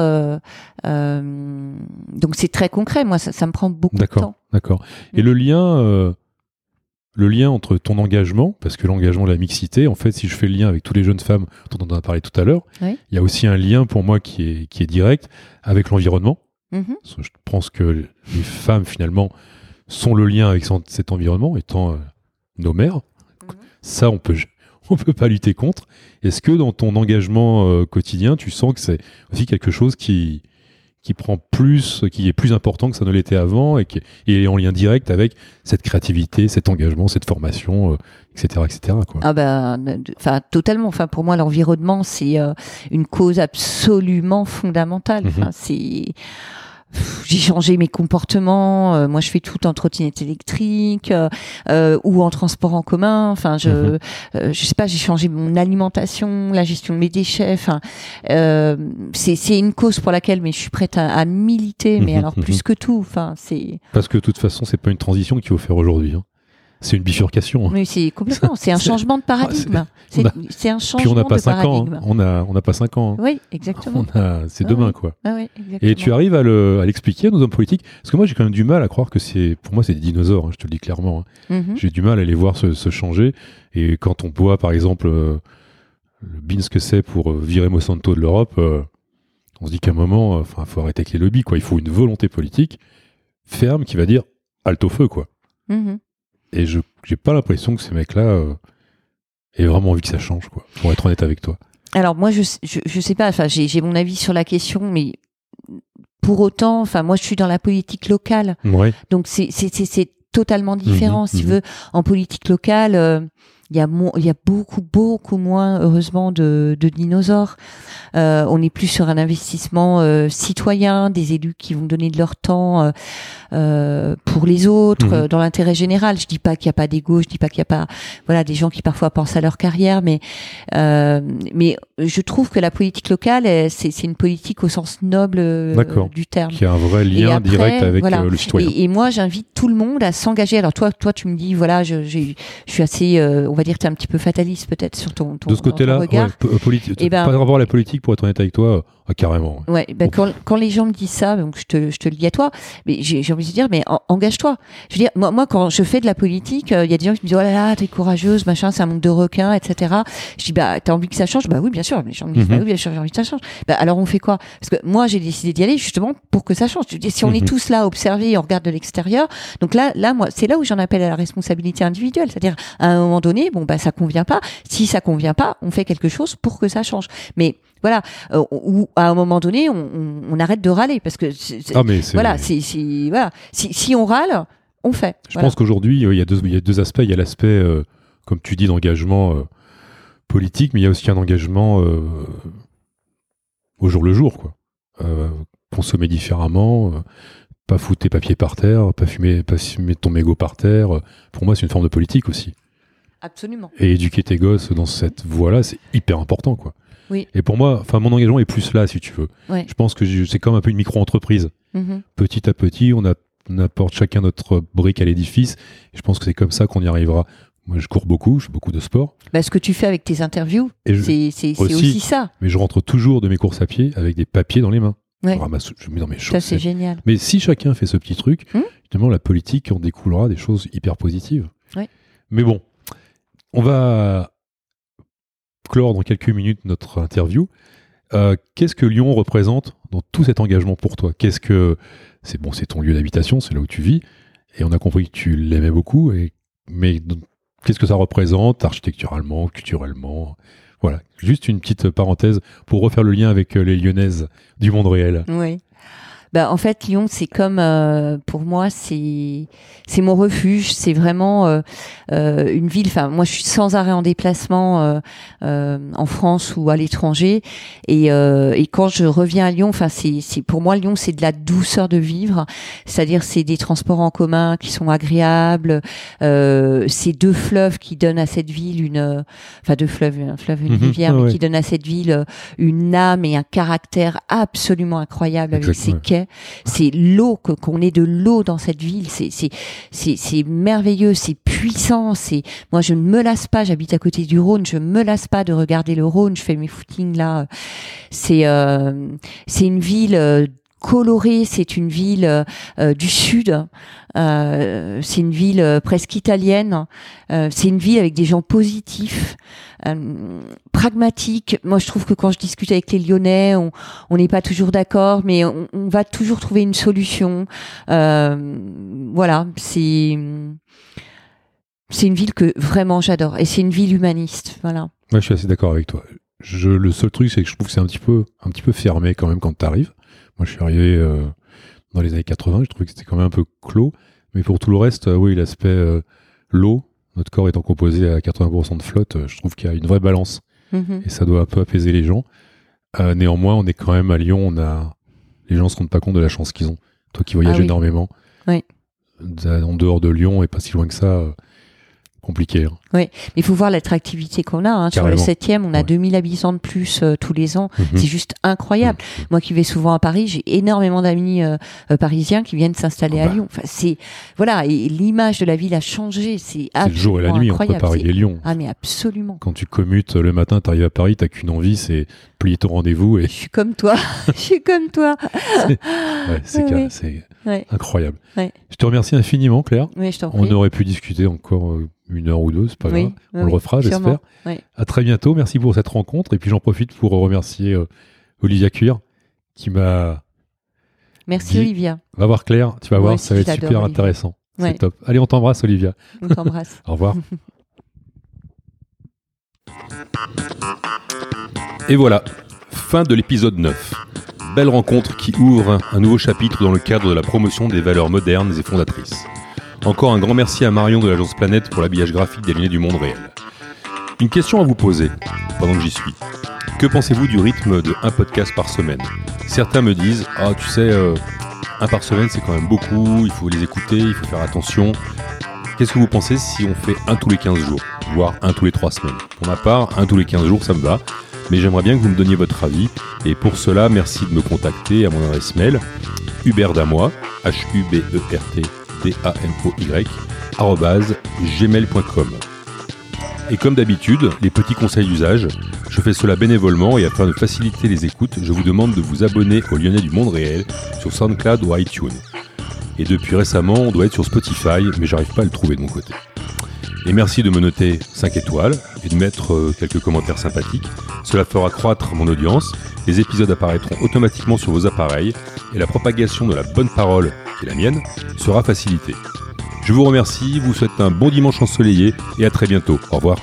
donc c'est très concret. Moi, ça, ça me prend beaucoup de D'accord, temps. d'accord. Et Mm. le lien, le lien entre ton engagement, parce que l'engagement de la mixité, en fait, si je fais le lien avec tous les jeunes femmes dont on a parlé tout à l'heure, Oui. il y a aussi un lien pour moi qui est, qui est direct avec l'environnement. Mhm. Que Je pense que les femmes, finalement, sont le lien avec cet environnement, étant euh, nos mères. Mhm. Ça, on peut, on peut pas lutter contre. Est-ce que dans ton engagement euh, quotidien, tu sens que c'est aussi quelque chose qui, qui prend plus, qui est plus important que ça ne l'était avant et qui est en lien direct avec cette créativité, cet engagement, cette formation, euh, etc., etc. Quoi. Ah ben, enfin totalement. Enfin pour moi, l'environnement c'est euh, une cause absolument fondamentale. Mhm. Enfin c'est j'ai changé mes comportements. euh, moi, je fais tout en trottinette électrique euh, euh, ou en transport en commun. Enfin, je, Mhm. euh, je sais pas, j'ai changé mon alimentation, la gestion de mes déchets. Enfin, euh, c'est c'est une cause pour laquelle, mais je suis prête à, à militer. Mais Mhm, alors mhm. plus que tout. Enfin, c'est, Parce que de toute façon, c'est pas une transition qu'il faut faire aujourd'hui. hein. C'est une bifurcation. hein. mais c'est complètement. C'est un changement de paradigme. C'est on a- c'est un Puis changement on n'a pas de 5 ans. paradigme. hein. On a, on n'a pas 5 ans. hein. Oui, exactement. A, c'est Ah demain, oui. quoi. Ah oui. Et tu arrives à le- à l'expliquer à nos hommes politiques? Parce que moi, j'ai quand même du mal à croire que c'est. Pour moi, c'est des dinosaures, hein, je te le dis clairement. Mhm. J'ai du mal à les voir se, se changer. Et quand on voit, par exemple, euh, le BIN, ce que c'est pour euh, virer Monsanto de l'Europe, euh, on se dit qu'à un moment, euh, enfin, faut arrêter avec les lobbies, quoi. Il faut une volonté politique ferme qui va dire halte au feu, quoi. Mhm. Et je j'ai pas l'impression que ces mecs-là euh, aient vraiment envie que ça change, quoi. Pour être honnête avec toi. Alors moi, je, je, je sais pas, enfin, j'ai mon avis sur la question, mais pour autant, enfin, moi, je suis dans la politique locale, Ouais. donc c'est c'est- c'est- c'est totalement différent. Mhm, si tu mhm. veux, en politique locale, euh, il y a il y a beaucoup beaucoup moins heureusement de, de dinosaures. Euh, on est plus sur un investissement euh, citoyen, des élus qui vont donner de leur temps euh, euh, pour les autres, euh, dans l'intérêt général. Je dis pas qu'il y a pas d'égo, je dis pas qu'il y a pas voilà des gens qui parfois pensent à leur carrière, mais euh, mais je trouve que la politique locale, c'est une politique au sens noble du terme. Qui a un vrai lien après, direct avec voilà. euh, le citoyen. Et, et moi, j'invite tout le monde à s'engager. Alors toi, toi, tu me dis, voilà, je, j'ai- je suis assez, euh, on va dire, tu es un petit peu fataliste peut-être sur ton, ton, de ce côté-là, ouais, euh, Eh ben- pas rapport à la politique, pour être honnête avec toi, euh, ah, carrément. Ouais, ben quand, quand les gens me disent ça, donc je te, je te le dis à toi, mais j'ai envie de dire, mais en- engage-toi. Je veux dire, moi, moi, quand je fais de la politique, euh, il y a des gens qui me disent, oh là là, t'es courageuse, machin, c'est un monde de requins, etc. Je dis, bah, t'as envie que ça change? Bah oui, bien sûr. Les gens me disent, bah oui, bien sûr, j'ai envie que ça change. Bah alors on fait quoi? Parce que moi, j'ai décidé d'y aller justement pour que ça change. Je veux dire, si on est Mhm. tous là à observer, on regarde de l'extérieur, donc là, là, moi, c'est là où j'en appelle à la responsabilité individuelle. C'est-à-dire, à un moment donné, bon, bah, ça convient pas. Si ça convient pas, on fait quelque chose pour que ça change. Mais voilà, euh, ou à un moment donné, on, on- on arrête de râler parce que Ah, mais c'est. voilà, c'est- voilà. Si, si on râle, on fait. Je Voilà. pense qu'aujourd'hui, euh, il y, a deux- il y a deux aspects. Il y a l'aspect, euh, comme tu dis, d'engagement euh, politique, mais il y a aussi un engagement euh, au jour le jour. Quoi. Consommer différemment, pas foutre tes papiers par terre, pas fumer, pas fumer ton mégot par terre. Pour moi, c'est une forme de politique aussi. Absolument. Et éduquer tes gosses dans cette voie-là, c'est hyper important. Quoi. Oui. Et pour moi, enfin, mon engagement est plus là, si tu veux. Ouais. Je pense que c'est comme un peu une micro-entreprise Mhm. petit à petit, on, a- on apporte chacun notre brique à l'édifice. Et je pense que c'est comme ça qu'on y arrivera. Moi, je cours beaucoup, je fais beaucoup de sport. Bah, ce que tu fais avec tes interviews, c'est aussi. aussi ça. mais je rentre toujours de mes courses à pied avec des papiers dans les mains. Ouais. Je ramasse, je mets dans mes Ça, c'est génial. Mais si chacun fait ce petit truc, Hmm justement, la politique en découlera des choses hyper positives. Ouais. Mais bon, on va clore dans quelques minutes notre interview. Euh, Qu'est-ce que Lyon représente dans tout cet engagement pour toi? Qu'est-ce que c'est bon, c'est ton lieu d'habitation, c'est là où tu vis, et on a compris que tu l'aimais beaucoup. Et mais qu'est-ce que ça représente architecturalement, culturellement? Voilà, juste une petite parenthèse pour refaire le lien avec euh, les Lyonnaises du monde réel. Oui. Bah, en fait, Lyon, c'est comme, euh, pour moi, c'est c'est mon refuge. C'est vraiment euh, euh, une ville. Enfin, moi, je suis sans arrêt en déplacement euh, euh, en France ou à l'étranger. Et, euh, et quand je reviens à Lyon, enfin, c'est c'est pour moi Lyon, c'est de la douceur de vivre. C'est-à-dire, c'est des transports en commun qui sont agréables. Euh, c'est deux fleuves qui donnent à cette ville une, enfin deux fleuves, un fleuve, une Mhm. rivière, Ah mais ouais. qui donnent à cette ville une âme et un caractère absolument incroyable avec ses quais est. C'est l'eau, que qu'on ait de l'eau dans cette ville. C'est c'est merveilleux, c'est puissant. C'est moi je ne me lasse pas. J'habite à côté du Rhône, je me lasse pas de regarder le Rhône. Je fais mes footings là. C'est euh, une ville euh, colorée, c'est une ville euh, euh, du sud, euh, c'est une ville presque italienne, c'est une ville avec des gens positifs, pragmatiques. Moi, je trouve que quand je discute avec les Lyonnais, on n'est pas toujours d'accord, mais on, va toujours trouver une solution. Voilà, c'est c'est une ville que vraiment j'adore, et c'est une ville humaniste. Voilà. Ouais, je suis assez d'accord avec toi. Je, le seul truc, c'est que je trouve que c'est un petit peu, un petit peu fermé quand même quand tu arrives. Moi, je suis arrivé euh, dans les années 80, je trouvais que c'était quand même un peu clos. Mais pour tout le reste, euh, oui, l'aspect euh, l'eau, notre corps étant composé à 80% de flotte, je trouve qu'il y a une vraie balance Mhm. et ça doit un peu apaiser les gens. Néanmoins, on est quand même à Lyon, on a les gens se rendent pas compte de la chance qu'ils ont. Toi qui voyages Ah oui. énormément, Oui. en dehors de Lyon et pas si loin que ça, compliqué. hein. Mais il faut voir l'attractivité qu'on a. hein. Sur le Carrément. 7e, on a Ouais. 2000 habitants de plus euh, tous les ans. Mhm. C'est juste incroyable. Moi qui vais souvent à Paris, j'ai énormément d'amis euh, euh, parisiens qui viennent s'installer Ah bah. à Lyon. Enfin, c'est voilà, et l'image de la ville a changé. C'est le jour et la nuit entre. Paris et Lyon. Ah mais absolument. Quand tu commutes le matin, tu arrives à Paris, t'as qu'une envie, c'est plier ton rendez-vous et Je suis comme toi. Je suis comme toi. c'est Ouais, ouais. incroyable. Je te remercie infiniment, Claire. Oui, je On aurait pu discuter encore euh, une heure ou deux, pas Oui, grave. oui, On le refera, sûrement. j'espère. Oui. À très bientôt. Merci pour cette rencontre. Et puis j'en profite pour remercier euh, Olivia Cuir qui m'a. Merci Olivia. Va voir Claire, tu vas Moi voir, ça va être super Olivia. intéressant. Ouais. C'est top. Allez, on t'embrasse, Olivia. On t'embrasse. Au revoir. Et voilà, fin de l'épisode 9. Belle rencontre qui ouvre un nouveau chapitre dans le cadre de la promotion des valeurs modernes et fondatrices. Encore un grand merci à Marion de l'agence Planète pour l'habillage graphique des lunettes du monde réel. Une question à vous poser pendant que j'y suis. Que pensez-vous du rythme de un podcast par semaine? Certains me disent Ah, tu sais, euh, un par semaine c'est quand même beaucoup, il faut les écouter, il faut faire attention. Qu'est-ce que vous pensez si on fait un tous les 15 jours, voire un tous les 3 semaines? Pour ma part, un tous les 15 jours, ça me va. Mais j'aimerais bien que vous me donniez votre avis. Et pour cela, merci de me contacter à mon adresse mail hubertdamoy, H-U-B-E-R-T-D-A-M-O-Y, arrobase gmail.com. Et comme d'habitude, les petits conseils d'usage, je fais cela bénévolement et afin de faciliter les écoutes, je vous demande de vous abonner au Lyonnais du Monde Réel sur SoundCloud ou iTunes. Et depuis récemment, on doit être sur Spotify, mais j'arrive pas à le trouver de mon côté. Et merci de me noter 5 étoiles et de mettre euh, quelques commentaires sympathiques. Cela fera croître mon audience, les épisodes apparaîtront automatiquement sur vos appareils et la propagation de la bonne parole, la mienne, sera facilitée. Je vous remercie, vous souhaite un bon dimanche ensoleillé et à très bientôt. Au revoir.